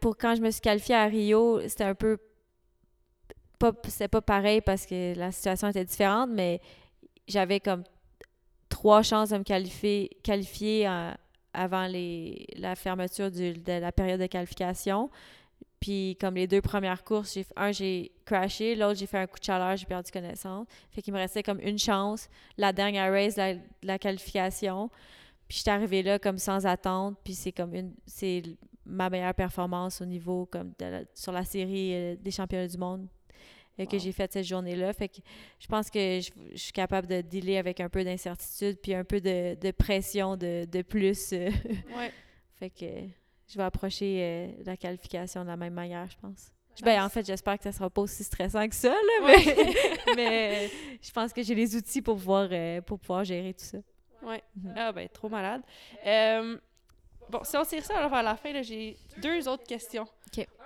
pour quand je me suis qualifiée à Rio, c'était un peu pas c'était pas pareil parce que la situation était différente, mais j'avais comme trois chances de me qualifier, qualifier en- avant les, la fermeture de la période de qualification. Puis comme les deux premières courses, un, j'ai crashé, l'autre, j'ai fait un coup de chaleur, j'ai perdu connaissance. Fait qu'il me restait comme une chance. La dernière race, la, la qualification. Puis j'étais arrivée là comme sans attente. Puis c'est comme une... C'est ma meilleure performance au niveau comme de sur la série euh, des championnats du monde euh, que j'ai faite cette journée-là. Fait que je pense que je, je suis capable de dealer avec un peu d'incertitude puis un peu de, de pression de, de plus. euh. Ouais. fait que je vais approcher euh, la qualification de la même manière, je pense. Ben, en fait, j'espère que ça sera pas aussi stressant que ça, là, mais, mais je pense que j'ai les outils pour pouvoir, euh, pour pouvoir gérer tout ça. Ouais. Mhm. Ah ben, trop malade. Euh, bon, si on tire ça alors vers la fin, là, j'ai deux autres questions.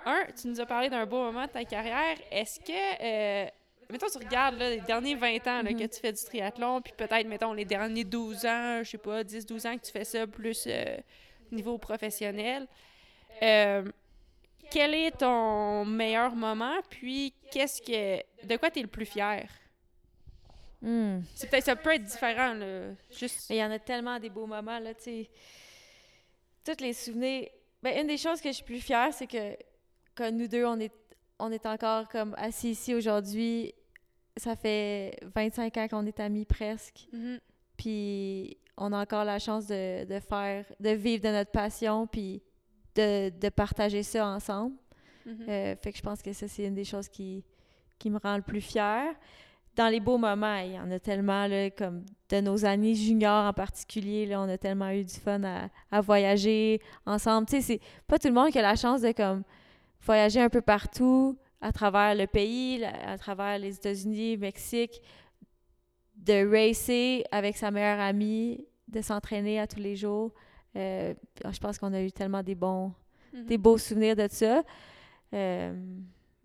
Un, tu nous as parlé d'un beau moment de ta carrière. Est-ce que, euh, mettons, tu regardes là, les derniers 20 ans là, Mhm. que tu fais du triathlon, puis peut-être, mettons, les derniers 12 ans, je sais pas, 10-12 ans que tu fais ça plus euh, niveau professionnel, euh, quel est ton meilleur moment, puis qu'est-ce que, de quoi tu es le plus fier? C'est peut-être, ça peut être différent, là. Juste... Mais il y en a tellement des beaux moments, là, tu sais. Tous les souvenirs. Ben, une des choses que je suis plus fière, c'est que, que nous deux, on est, on est encore comme assis ici aujourd'hui. Ça fait 25 ans qu'on est amis presque. Mhm. Puis on a encore la chance de, de faire, de vivre de notre passion, puis de, de partager ça ensemble. Mhm. Euh, fait que je pense que ça, c'est une des choses qui, qui me rend le plus fière. Dans les beaux moments, il y en a tellement, là, comme de nos années juniors en particulier, là, on a tellement eu du fun à, à voyager ensemble. Tu sais, c'est pas tout le monde qui a la chance de comme voyager un peu partout à travers le pays, à travers les États-Unis, Mexique, de racer avec sa meilleure amie, de s'entraîner à tous les jours. Euh, je pense qu'on a eu tellement des bons, Mhm. des beaux souvenirs de ça. Euh,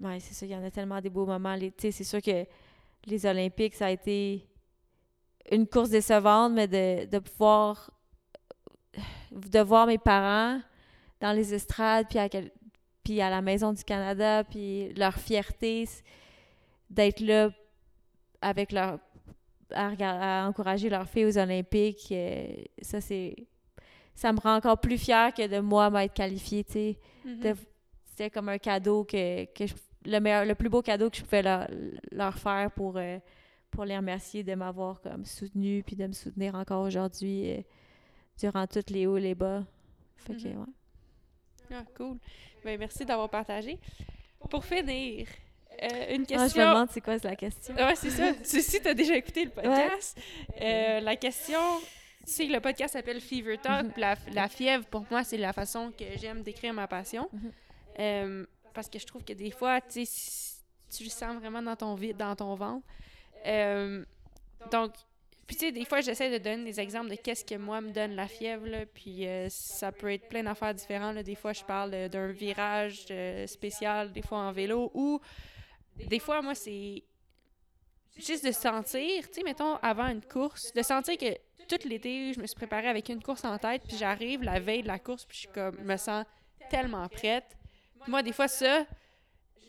ouais, c'est ça, il y en a tellement des beaux moments. Tu sais, c'est sûr que les Olympiques, ça a été une course décevante, mais de, de pouvoir de voir mes parents dans les estrades, puis à, quel- puis à la Maison du Canada, puis leur fierté d'être là avec leur à, encourager leurs filles aux Olympiques, euh, ça c'est ça me rend encore plus fière que de moi m'être qualifiée, tu sais Mhm. de- c'était comme un cadeau que, que je- le meilleur le plus beau cadeau que je pouvais leur, leur faire pour euh, pour les remercier de m'avoir comme soutenu puis de me soutenir encore aujourd'hui euh, durant tous les hauts et les bas fait que Mhm. ouais. Ah, cool. Ben, merci d'avoir partagé. Pour finir, euh, une Ah, question. je me demande c'est quoi la question? Ouais, c'est ça. Si tu as déjà écouté le podcast, euh, la question sais que le podcast s'appelle Fever Talk. La, la fièvre, pour moi, c'est la façon que j'aime décrire ma passion. Mhm. Euh, parce que je trouve que des fois, tu le sens vraiment dans ton, vi- dans ton ventre. Donc, puis tu sais, des fois, j'essaie de donner des exemples de qu'est-ce que moi me donne la fièvre, puis euh, ça peut être plein d'affaires différentes. là. Des fois, je parle d'un virage euh, spécial, des fois en vélo, ou des fois, moi, c'est juste de sentir, tu sais, mettons, avant une course, de sentir que tout l'été, je me suis préparée avec une course en tête, puis j'arrive la veille de la course, puis je comme, me sens tellement prête. Moi, des fois, ça,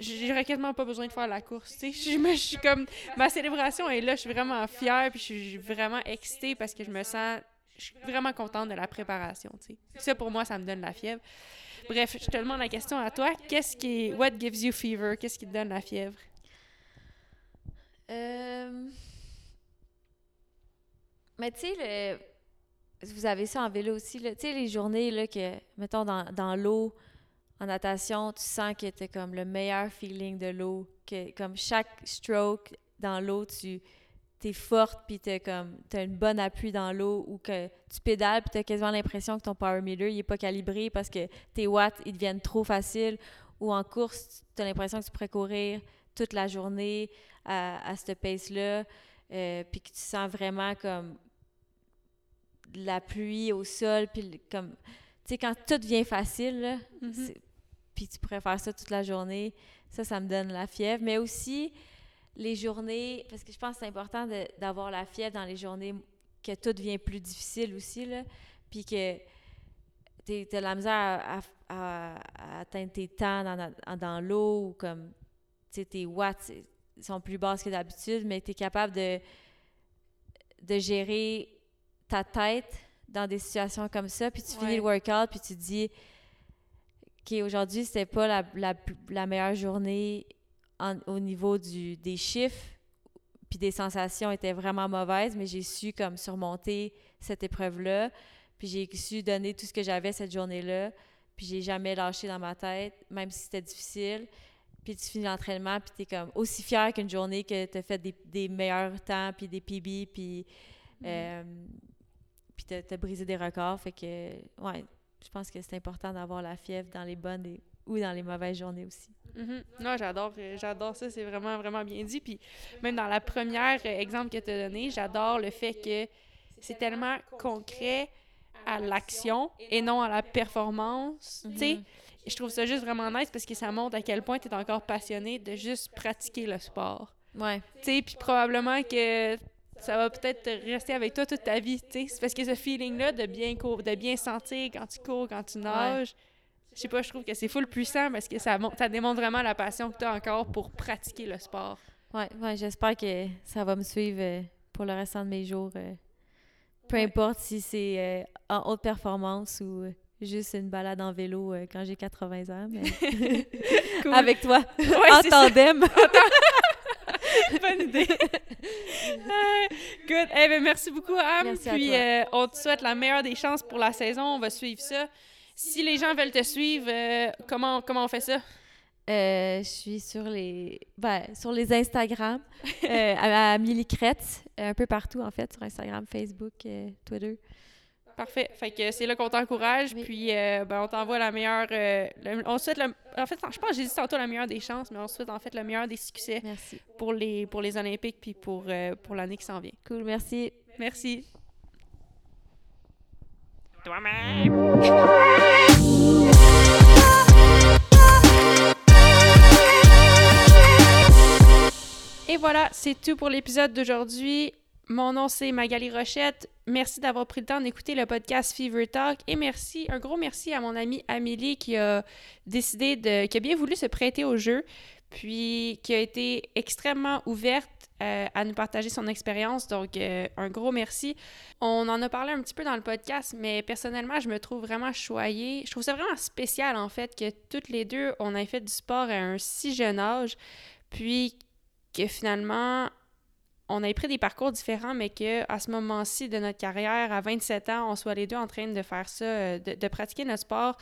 j'aurais quasiment pas besoin de faire la course, tu sais. Je, suis comme, ma célébration est là, je suis vraiment fière, puis je suis vraiment excitée parce que je me sens, je suis vraiment contente de la préparation, tu sais. Ça, pour moi, ça me donne la fièvre. Bref, je te demande la question à toi. Qu'est-ce qui, what gives you fever? Qu'est-ce qui te donne la fièvre? Euh, Mais tu sais, le... vous avez ça en vélo aussi, tu sais, les journées là, que, mettons, dans, dans l'eau, en natation, tu sens que tu comme le meilleur feeling de l'eau, que comme chaque stroke dans l'eau, tu es forte, puis tu comme, as une bonne appui dans l'eau, ou que tu pédales, puis tu as quasiment l'impression que ton power meter, il est pas calibré parce que tes watts, ils deviennent trop faciles, ou en course, tu as l'impression que tu pourrais courir toute la journée à, à cette pace-là, euh, puis que tu sens vraiment comme la pluie au sol, puis comme, tu sais, quand tout devient facile, là, Mhm. c'est- puis tu pourrais faire ça toute la journée, ça, ça me donne la fièvre. Mais aussi, les journées, parce que je pense que c'est important d'avoir la fièvre dans les journées que tout devient plus difficile aussi, là, puis que tu as la misère à, à- à- à atteindre tes temps dans, l'eau, ou comme, tu sais, tes watts sont plus basses que d'habitude, mais tu es capable de, de gérer ta tête dans des situations comme ça, puis tu Ouais. finis le workout, puis tu te dis, OK, aujourd'hui, c'était pas la, la, la meilleure journée en- au niveau du, des chiffres, puis des sensations étaient vraiment mauvaises, mais j'ai su comme surmonter cette épreuve-là, puis j'ai su donner tout ce que j'avais cette journée-là, puis j'ai jamais lâché dans ma tête, même si c'était difficile. Puis tu finis l'entraînement, puis tu es comme aussi fier qu'une journée que tu as fait des, des meilleurs temps, puis des PB, puis euh, puis t'as t'as brisé des records. Fait que, ouais, je pense que c'est important d'avoir la fièvre dans les bonnes et- ou dans les mauvaises journées aussi. Mhm. Non, j'adore, euh, j'adore ça, c'est vraiment, vraiment bien dit. Puis même dans la première euh, exemple que tu as donné, j'adore le fait que c'est tellement concret à l'action et non à la performance. Tu sais, Mhm. je trouve ça juste vraiment nice parce que ça montre à quel point tu es encore passionné de juste pratiquer le sport. Ouais, Tu sais, puis probablement que ça va peut-être rester avec toi toute ta vie, tu sais. C'est parce que ce feeling-là de bien cour- de bien sentir quand tu cours, quand tu nages, je sais pas, je trouve que c'est full puissant parce que ça, mon- ça démontre vraiment la passion que tu as encore pour pratiquer le sport. ouais, ouais j'espère que ça va me suivre euh, pour le restant de mes jours. euh, peu Ouais. importe si c'est euh, en haute performance ou juste une balade en vélo quand j'ai 80 ans, mais Cool. avec toi, Ouais, en tandem. Bonne idée. Good. Eh ben, merci beaucoup, Am. Merci à Puis, toi. euh, on te souhaite la meilleure des chances pour la saison. On va suivre ça. Si les gens veulent te suivre, euh, comment, comment on fait ça? Euh, je suis sur les ben, sur les Instagram à, à un peu partout en fait, sur Instagram, Facebook, Twitter. Parfait. Fait que c'est là qu'on t'encourage. Oui. Puis, euh, ben, on t'envoie la meilleure. euh, le- on te souhaite le- En fait, je pense que j'ai dit tantôt la meilleure des chances, mais on te souhaite en fait le meilleur des succès Merci. pour les, pour les Olympiques puis pour, euh, pour l'année qui s'en vient. Cool, merci. Merci. Et voilà, c'est tout pour l'épisode d'aujourd'hui. Mon nom c'est Magali Rochette. Merci d'avoir pris le temps d'écouter le podcast Fever Talk et merci, un gros merci à mon amie Amélie qui a décidé de, qui a bien voulu se prêter au jeu, puis qui a été extrêmement ouverte euh, à nous partager son expérience. Donc euh, un gros merci. On en a parlé un petit peu dans le podcast, mais personnellement, je me trouve vraiment choyée. Je trouve ça vraiment spécial en fait que toutes les deux on ait fait du sport à un si jeune âge, puis que finalement on ait pris des parcours différents, mais que à ce moment-ci de notre carrière, à 27 ans, on soit les deux en train de faire ça, euh, de, pratiquer notre sport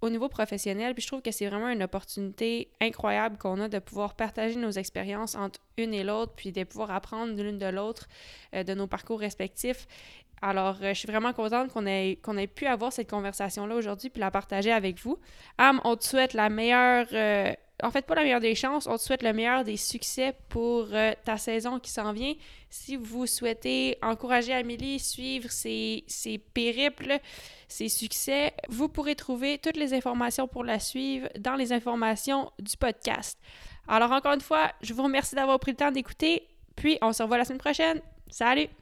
au niveau professionnel. Puis je trouve que c'est vraiment une opportunité incroyable qu'on a de pouvoir partager nos expériences entre une et l'autre, puis de pouvoir apprendre l'une de l'autre, euh, de nos parcours respectifs. Alors, euh, je suis vraiment contente qu'on ait, pu avoir cette conversation-là aujourd'hui puis la partager avec vous. Am, on te souhaite la meilleure... en fait, pas la meilleure des chances, on te souhaite le meilleur des succès pour euh, ta saison qui s'en vient. Si vous souhaitez encourager Amélie, suivre ses, ses périples, ses succès, vous pourrez trouver toutes les informations pour la suivre dans les informations du podcast. Alors, encore une fois, je vous remercie d'avoir pris le temps d'écouter, puis on se revoit la semaine prochaine. Salut!